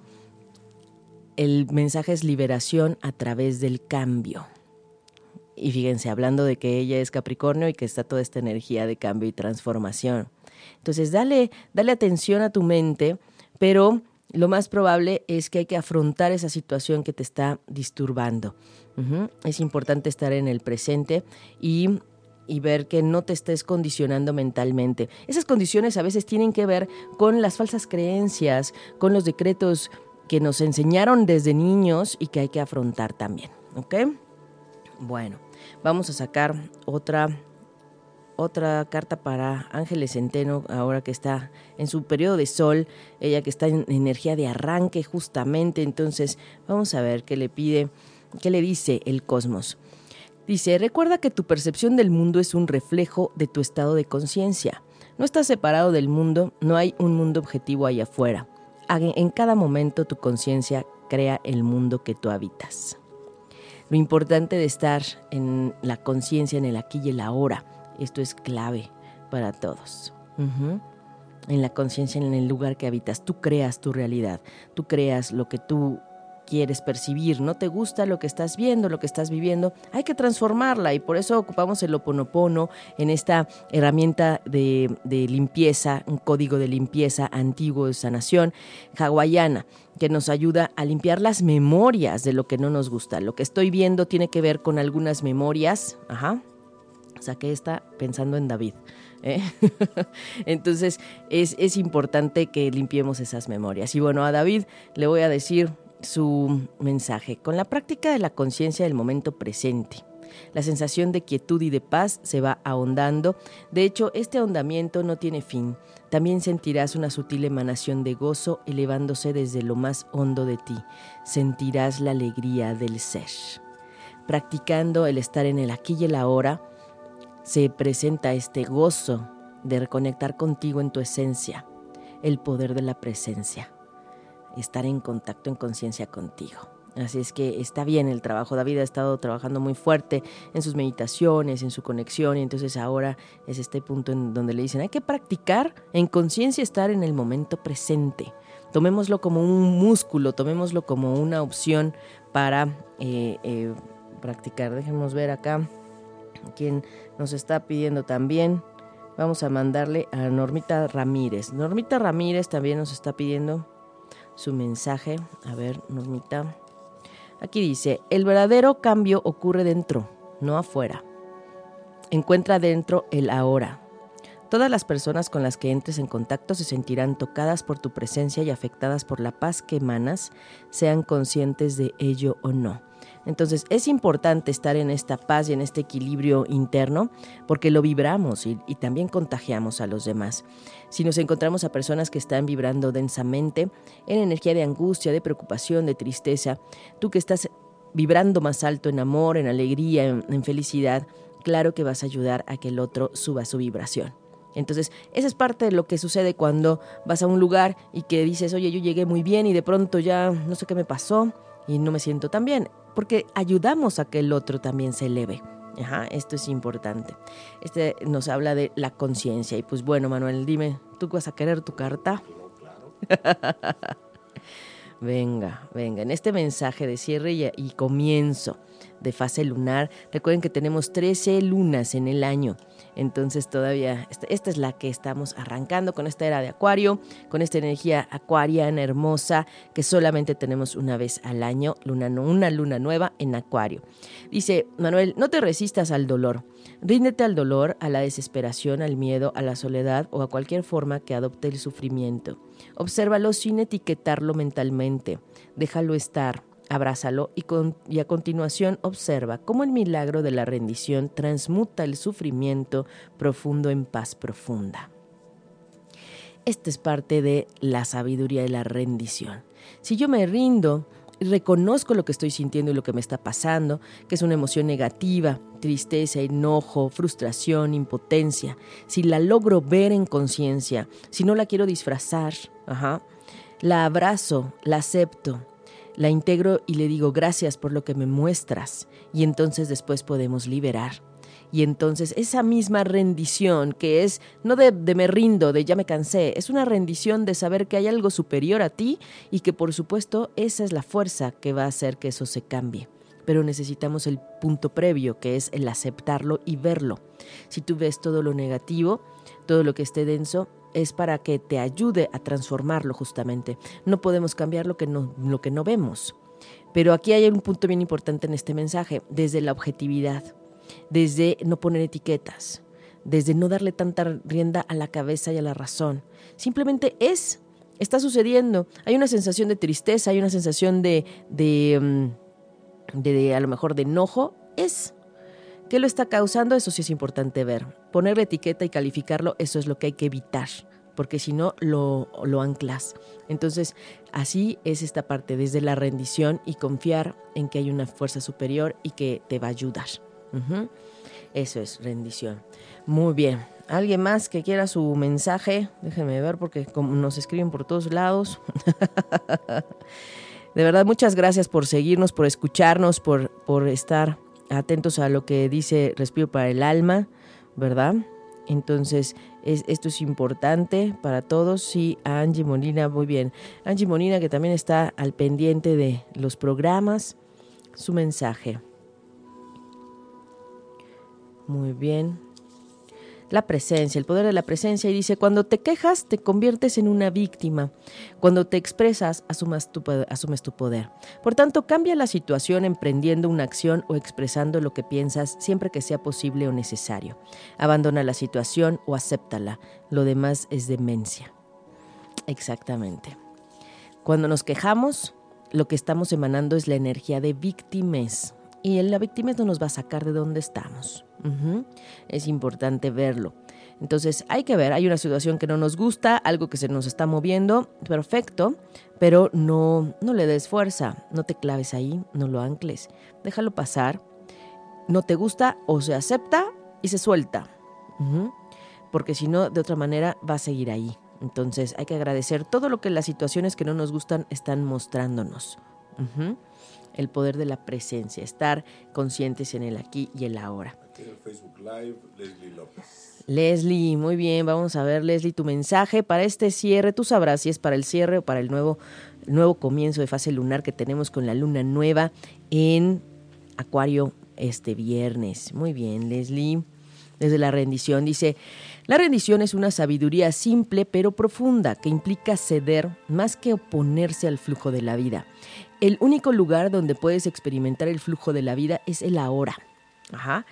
el mensaje es liberación a través del cambio. Y fíjense, hablando de que ella es Capricornio y que está toda esta energía de cambio y transformación. Entonces, dale, dale atención a tu mente, pero lo más probable es que hay que afrontar esa situación que te está disturbando. Es importante estar en el presente y, y, ver que no te estés condicionando mentalmente. Esas condiciones a veces tienen que ver con las falsas creencias, con los decretos que nos enseñaron desde niños y que hay que afrontar también. ¿Ok? Bueno, Vamos a sacar otra otra carta para Ángeles Centeno, ahora que está en su periodo de sol, ella que está en energía de arranque justamente, entonces vamos a ver qué le pide, qué le dice el cosmos. Dice, recuerda que tu percepción del mundo es un reflejo de tu estado de conciencia. No estás separado del mundo, no hay un mundo objetivo ahí afuera. En cada momento tu conciencia crea el mundo que tú habitas lo importante de estar en la conciencia, en el aquí y el ahora. Esto es clave para todos. En la conciencia, en el lugar que habitas, tú creas tu realidad, tú creas lo que tú quieres percibir, no te gusta lo que estás viendo, lo que estás viviendo, hay que transformarla y por eso ocupamos el oponopono en esta herramienta de, limpieza, un código de limpieza antiguo de sanación hawaiana que nos ayuda a limpiar las memorias de lo que no nos gusta. Lo que estoy viendo tiene que ver con algunas memorias, ajá, saqué esta pensando en David. ¿eh? Entonces es, es importante que limpiemos esas memorias. Y bueno, a David le voy a decir, su mensaje. Con la práctica de la conciencia del momento presente, la sensación de quietud y de paz se va ahondando. De hecho, este ahondamiento no tiene fin. También sentirás una sutil emanación de gozo elevándose desde lo más hondo de ti. Sentirás la alegría del ser. Practicando el estar en el aquí y el ahora, se presenta este gozo de reconectar contigo en tu esencia, el poder de la presencia estar en contacto en conciencia contigo. Así es que está bien el trabajo. David ha estado trabajando muy fuerte en sus meditaciones, en su conexión, y entonces ahora es este punto en donde le dicen, hay que practicar en conciencia estar en el momento presente. Tomémoslo como un músculo, tomémoslo como una opción para eh, eh, practicar. Dejemos ver acá quién nos está pidiendo también. Vamos a mandarle a Normita Ramírez. Normita Ramírez también nos está pidiendo su mensaje. A ver, Normita. Aquí dice, el verdadero cambio ocurre dentro, no afuera. Encuentra dentro el ahora. Todas las personas con las que entres en contacto se sentirán tocadas por tu presencia y afectadas por la paz que emanas, sean conscientes de ello o no. Entonces es importante estar en esta paz y en este equilibrio interno porque lo vibramos y, también contagiamos a los demás. Si nos encontramos a personas que están vibrando densamente en energía de angustia, de preocupación, de tristeza, tú que estás vibrando más alto en amor, en alegría, en felicidad, claro que vas a ayudar a que el otro suba su vibración. Entonces, esa es parte de lo que sucede cuando vas a un lugar y que dices, oye, yo llegué muy bien y de pronto ya no sé qué me pasó y no me siento tan bien porque ayudamos a que el otro también se eleve. Ajá, esto es importante. Este nos habla de la conciencia. Y pues bueno, Manuel, dime, ¿tú vas a querer tu carta? venga, venga. En este mensaje de cierre y, y comienzo de fase lunar, recuerden que tenemos 13 lunas en el año. Entonces todavía, esta, es la que estamos arrancando con esta era de Acuario, con esta energía acuariana hermosa que solamente tenemos una vez al año, una luna nueva en Acuario. Dice Manuel, no te resistas al dolor. Ríndete al dolor, a la desesperación, al miedo, a la soledad o a cualquier forma que adopte el sufrimiento. Obsérvalo sin etiquetarlo mentalmente. Déjalo estar abrázalo y, a continuación observa cómo el milagro de la rendición transmuta el sufrimiento profundo en paz profunda. Esta es parte de la sabiduría de la rendición. Si yo me rindo, reconozco lo que estoy sintiendo y lo que me está pasando, que es una emoción negativa, tristeza, enojo, frustración, impotencia, si la logro ver en conciencia, si no la quiero disfrazar, la abrazo, la acepto, la integro y le digo gracias por lo que me muestras y entonces después podemos liberar. Y entonces esa misma rendición que es no de, de, me rindo, de ya me cansé, es una rendición de saber que hay algo superior a ti y que por supuesto esa es la fuerza que va a hacer que eso se cambie. Pero necesitamos el punto previo que es el aceptarlo y verlo. Si tú ves todo lo negativo, todo lo que esté denso, es para que te ayude a transformarlo justamente. No podemos cambiar lo que no, lo que no vemos. Pero aquí hay un punto bien importante en este mensaje, desde la objetividad, desde no poner etiquetas, desde no darle tanta rienda a la cabeza y a la razón. Simplemente es, está sucediendo. Hay una sensación de tristeza, hay una sensación de, de, mm, de a lo mejor de enojo, es. ¿Qué lo está causando? Eso sí es importante ver. Ponerle etiqueta y calificarlo, eso es lo que hay que evitar, porque si no lo, anclas. Entonces, así es esta parte, desde la rendición y confiar en que hay una fuerza superior y que te va a ayudar. Eso es rendición. Muy bien. ¿Alguien más que quiera su mensaje? Déjenme ver porque como nos escriben por todos lados. De verdad, muchas gracias por seguirnos, por escucharnos, por estar atentos a lo que dice Respiro para el alma, ¿verdad? Entonces, esto es importante para todos. Sí, Angie Molina, muy bien. Angie Molina, que también está al pendiente de los programas, su mensaje. Muy bien la presencia, el poder de la presencia, y dice, cuando te quejas te conviertes en una víctima, cuando te expresas asumes tu, asumes tu poder. Por tanto, cambia la situación emprendiendo una acción o expresando lo que piensas siempre que sea posible o necesario. Abandona la situación o acéptala, lo demás es demencia. Exactamente. Cuando nos quejamos, lo que estamos emanando es la energía de víctimas y la víctima no nos va a sacar de donde estamos. Es importante verlo. Entonces hay que ver, hay una situación que no nos gusta, algo que se nos está moviendo, perfecto, pero no, no le des fuerza, no te claves ahí, no lo ancles, déjalo pasar, no te gusta o se acepta y se suelta, porque si no, de otra manera va a seguir ahí. Entonces hay que agradecer todo lo que las situaciones que no nos gustan están mostrándonos. el poder de la presencia, estar conscientes en el aquí y el ahora. Facebook Live, Leslie López. Leslie, muy bien, vamos a ver Leslie tu mensaje para este cierre. Tú sabrás si es para el cierre o para el nuevo, nuevo comienzo de fase lunar que tenemos con la luna nueva en Acuario este viernes. Muy bien, Leslie. Desde la rendición dice, la rendición es una sabiduría simple pero profunda que implica ceder más que oponerse al flujo de la vida. El único lugar donde puedes experimentar el flujo de la vida es el ahora. Ajá.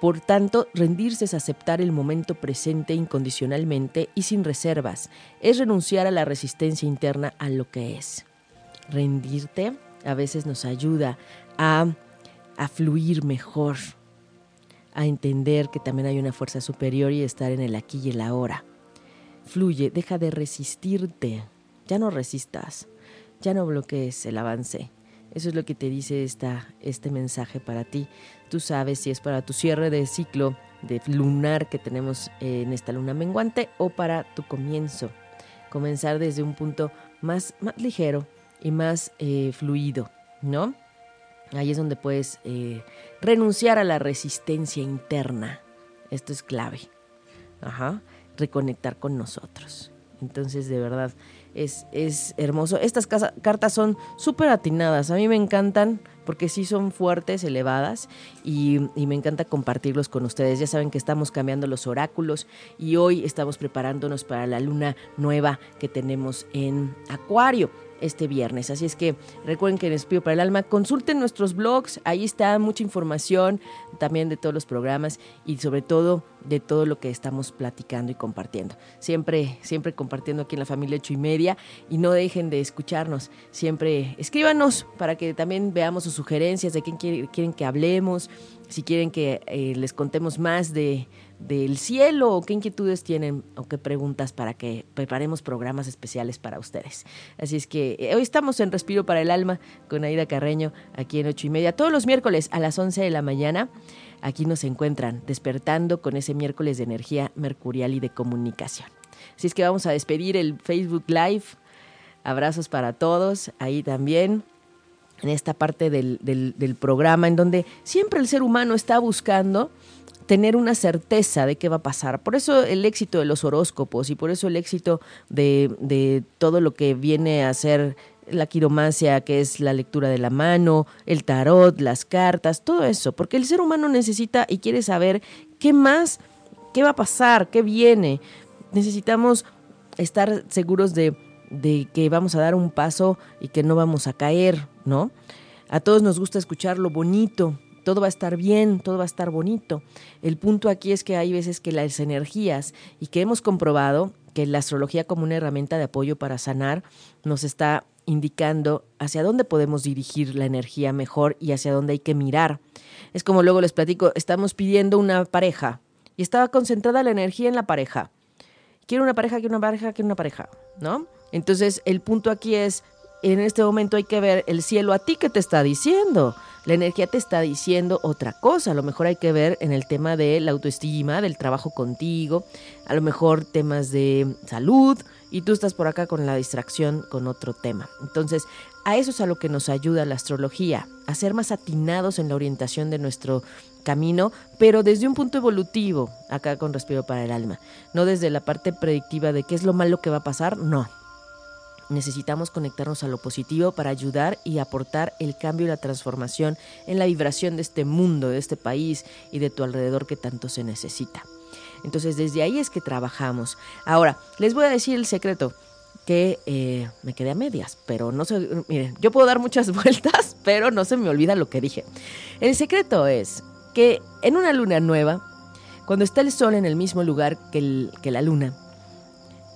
Por tanto, rendirse es aceptar el momento presente incondicionalmente y sin reservas. Es renunciar a la resistencia interna a lo que es. Rendirte a veces nos ayuda a, fluir mejor, a entender que también hay una fuerza superior y estar en el aquí y el ahora. Fluye, deja de resistirte, ya no resistas, ya no bloquees el avance. Eso es lo que te dice esta, este mensaje para ti. Tú sabes si es para tu cierre de ciclo de lunar que tenemos en esta luna menguante o para tu comienzo. Comenzar desde un punto más, más ligero y más eh, fluido, ¿no? Ahí es donde puedes eh, renunciar a la resistencia interna. Esto es clave. Ajá. Reconectar con nosotros. Entonces, de verdad, es, es hermoso. Estas cartas son súper atinadas. A mí me encantan porque sí son fuertes, elevadas y, y, me encanta compartirlos con ustedes. Ya saben que estamos cambiando los oráculos y hoy estamos preparándonos para la luna nueva que tenemos en Acuario este viernes. Así es que recuerden que en Espíritu para el Alma consulten nuestros blogs, ahí está mucha información también de todos los programas y sobre todo de todo lo que estamos platicando y compartiendo. Siempre, siempre compartiendo aquí en la familia Ocho y Media y no dejen de escucharnos. Siempre escríbanos para que también veamos sus sugerencias de quién quieren que hablemos, si quieren que eh, les contemos más de del cielo o qué inquietudes tienen o qué preguntas para que preparemos programas especiales para ustedes. Así es que eh, hoy estamos en Respiro para el Alma con Aida Carreño aquí en ocho y media. Todos los miércoles a las 11 de la mañana aquí nos encuentran despertando con ese miércoles de energía mercurial y de comunicación. Así es que vamos a despedir el Facebook Live. Abrazos para todos ahí también en esta parte del, del programa en donde siempre el ser humano está buscando tener una certeza de qué va a pasar. Por eso el éxito de los horóscopos y por eso el éxito de, todo lo que viene a ser la quiromancia, que es la lectura de la mano, el tarot, las cartas, todo eso, porque el ser humano necesita y quiere saber qué más, qué va a pasar, qué viene. Necesitamos estar seguros de, de que vamos a dar un paso y que no vamos a caer, ¿no? A todos nos gusta escuchar lo bonito, todo va a estar bien, todo va a estar bonito. El punto aquí es que hay veces que las energías, y que hemos comprobado que la astrología como una herramienta de apoyo para sanar, nos está indicando hacia dónde podemos dirigir la energía mejor y hacia dónde hay que mirar. Es como luego les platico, estamos pidiendo una pareja y estaba concentrada la energía en la pareja. Quiero una pareja, quiero una pareja, quiero una pareja, ¿no? Entonces el punto aquí es, en este momento hay que ver el cielo a ti que te está diciendo la energía te está diciendo otra cosa. A lo mejor hay que ver en el tema de la autoestima, del trabajo contigo, a lo mejor temas de salud y tú estás por acá con la distracción con otro tema. Entonces, a eso es a lo que nos ayuda la astrología, a ser más atinados en la orientación de nuestro camino, pero desde un punto evolutivo, acá con respiro para el alma, no desde la parte predictiva de qué es lo malo que va a pasar, no, Necesitamos conectarnos a lo positivo para ayudar y aportar el cambio y la transformación en la vibración de este mundo, de este país y de tu alrededor que tanto se necesita. Entonces desde ahí es que trabajamos. Ahora, les voy a decir el secreto que eh, me quedé a medias, pero no se, miren, yo puedo dar muchas vueltas, pero no se me olvida lo que dije. El secreto es que en una luna nueva, cuando está el sol en el mismo lugar que la luna,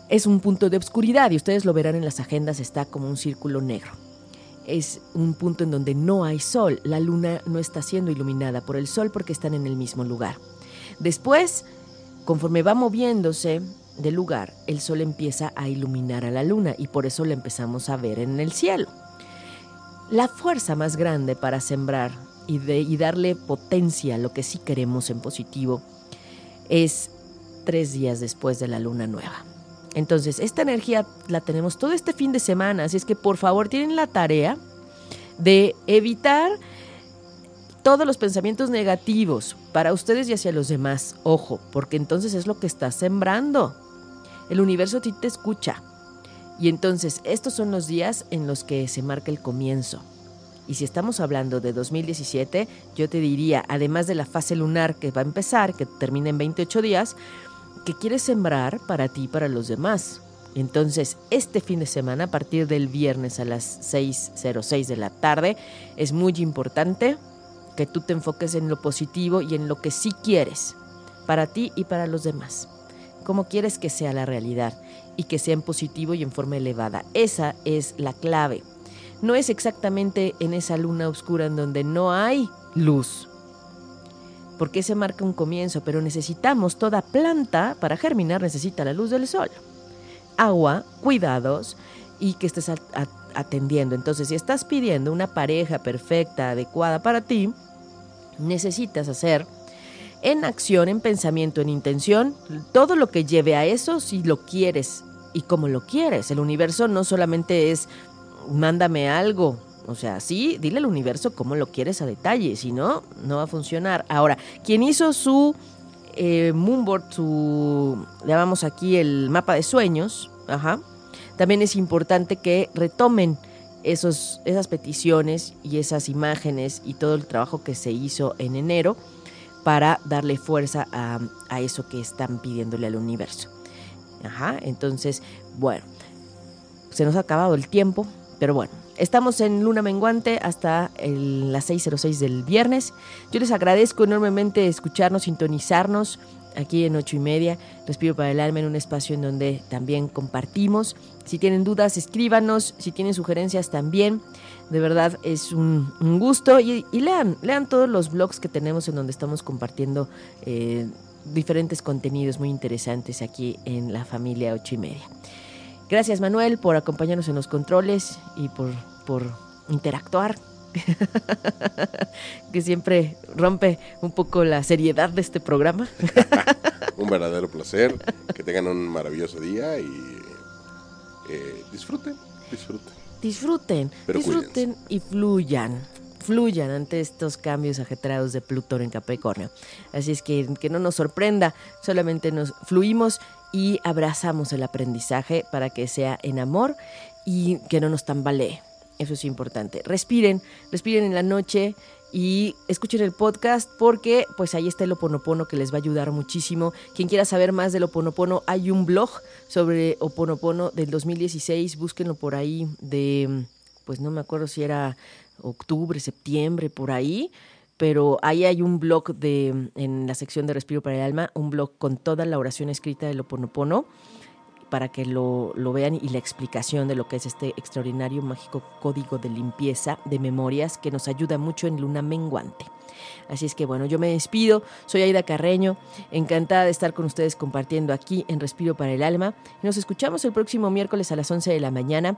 es un punto de obscuridad y ustedes lo verán en las agendas, está como un círculo negro. Es un punto en donde no hay sol, la luna no está siendo iluminada por el sol porque están en el mismo lugar. Después, conforme va moviéndose del lugar, el sol empieza a iluminar a la luna y por eso la empezamos a ver en el cielo. La fuerza más grande para sembrar y, y darle potencia a lo que sí queremos en positivo es tres días después de la luna nueva. Entonces, esta energía la tenemos todo este fin de semana, así es que por favor tienen la tarea de evitar todos los pensamientos negativos para ustedes y hacia los demás. Ojo, porque entonces es lo que estás sembrando. El universo a ti te escucha. Y entonces estos son los días en los que se marca el comienzo. Y si estamos hablando de 2017, yo te diría, además de la fase lunar que va a empezar, que termina en 28 días, que quieres sembrar para ti y para los demás. Entonces, este fin de semana, a partir del viernes a las 6.06 de la tarde, es muy importante que tú te enfoques en lo positivo y en lo que sí quieres, para ti y para los demás. Cómo quieres que sea la realidad y que sea en positivo y en forma elevada. Esa es la clave. No es exactamente en esa luna oscura en donde no hay luz, porque se marca un comienzo, pero necesitamos toda planta para germinar necesita la luz del sol. Agua, cuidados y que estés atendiendo. Entonces, si estás pidiendo una pareja perfecta, adecuada para ti, necesitas hacer en acción, en pensamiento, en intención, todo lo que lleve a eso si lo quieres y como lo quieres. El universo no solamente es mándame algo, o sea, sí, dile al universo cómo lo quieres a detalle, si no, no va a funcionar. Ahora, quien hizo su eh, moonboard, su, llamamos aquí el mapa de sueños, ajá, también es importante que retomen esos, esas peticiones y esas imágenes y todo el trabajo que se hizo en enero para darle fuerza a, a eso que están pidiéndole al universo. Ajá, entonces, bueno, se nos ha acabado el tiempo, pero bueno, Estamos en Luna Menguante hasta las 6.06 del viernes. Yo les agradezco enormemente escucharnos, sintonizarnos aquí en ocho y media. Respiro para el alma en un espacio en donde también compartimos. Si tienen dudas, escríbanos. Si tienen sugerencias, también. De verdad es un, gusto. Y, lean, lean todos los blogs que tenemos en donde estamos compartiendo eh, diferentes contenidos muy interesantes aquí en la familia ocho y media. Gracias Manuel por acompañarnos en los controles y por, por interactuar, que siempre rompe un poco la seriedad de este programa. un verdadero placer, que tengan un maravilloso día y eh, disfruten, disfruten. Disfruten, disfruten y fluyan fluyan ante estos cambios ajetreados de Plutón en Capricornio. Así es que que no nos sorprenda, solamente nos fluimos y abrazamos el aprendizaje para que sea en amor y que no nos tambalee. Eso es importante. Respiren, respiren en la noche y escuchen el podcast porque pues ahí está el Oponopono que les va a ayudar muchísimo. Quien quiera saber más del Oponopono, hay un blog sobre Oponopono del 2016, búsquenlo por ahí de pues no me acuerdo si era octubre, septiembre, por ahí pero ahí hay un blog de, en la sección de Respiro para el Alma, un blog con toda la oración escrita del Oponopono para que lo, lo, vean y la explicación de lo que es este extraordinario mágico código de limpieza de memorias que nos ayuda mucho en Luna Menguante. Así es que bueno, yo me despido, soy Aida Carreño, encantada de estar con ustedes compartiendo aquí en Respiro para el Alma. Nos escuchamos el próximo miércoles a las 11 de la mañana,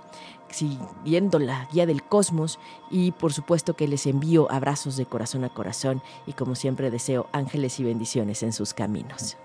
siguiendo la guía del cosmos y por supuesto que les envío abrazos de corazón a corazón y como siempre deseo ángeles y bendiciones en sus caminos.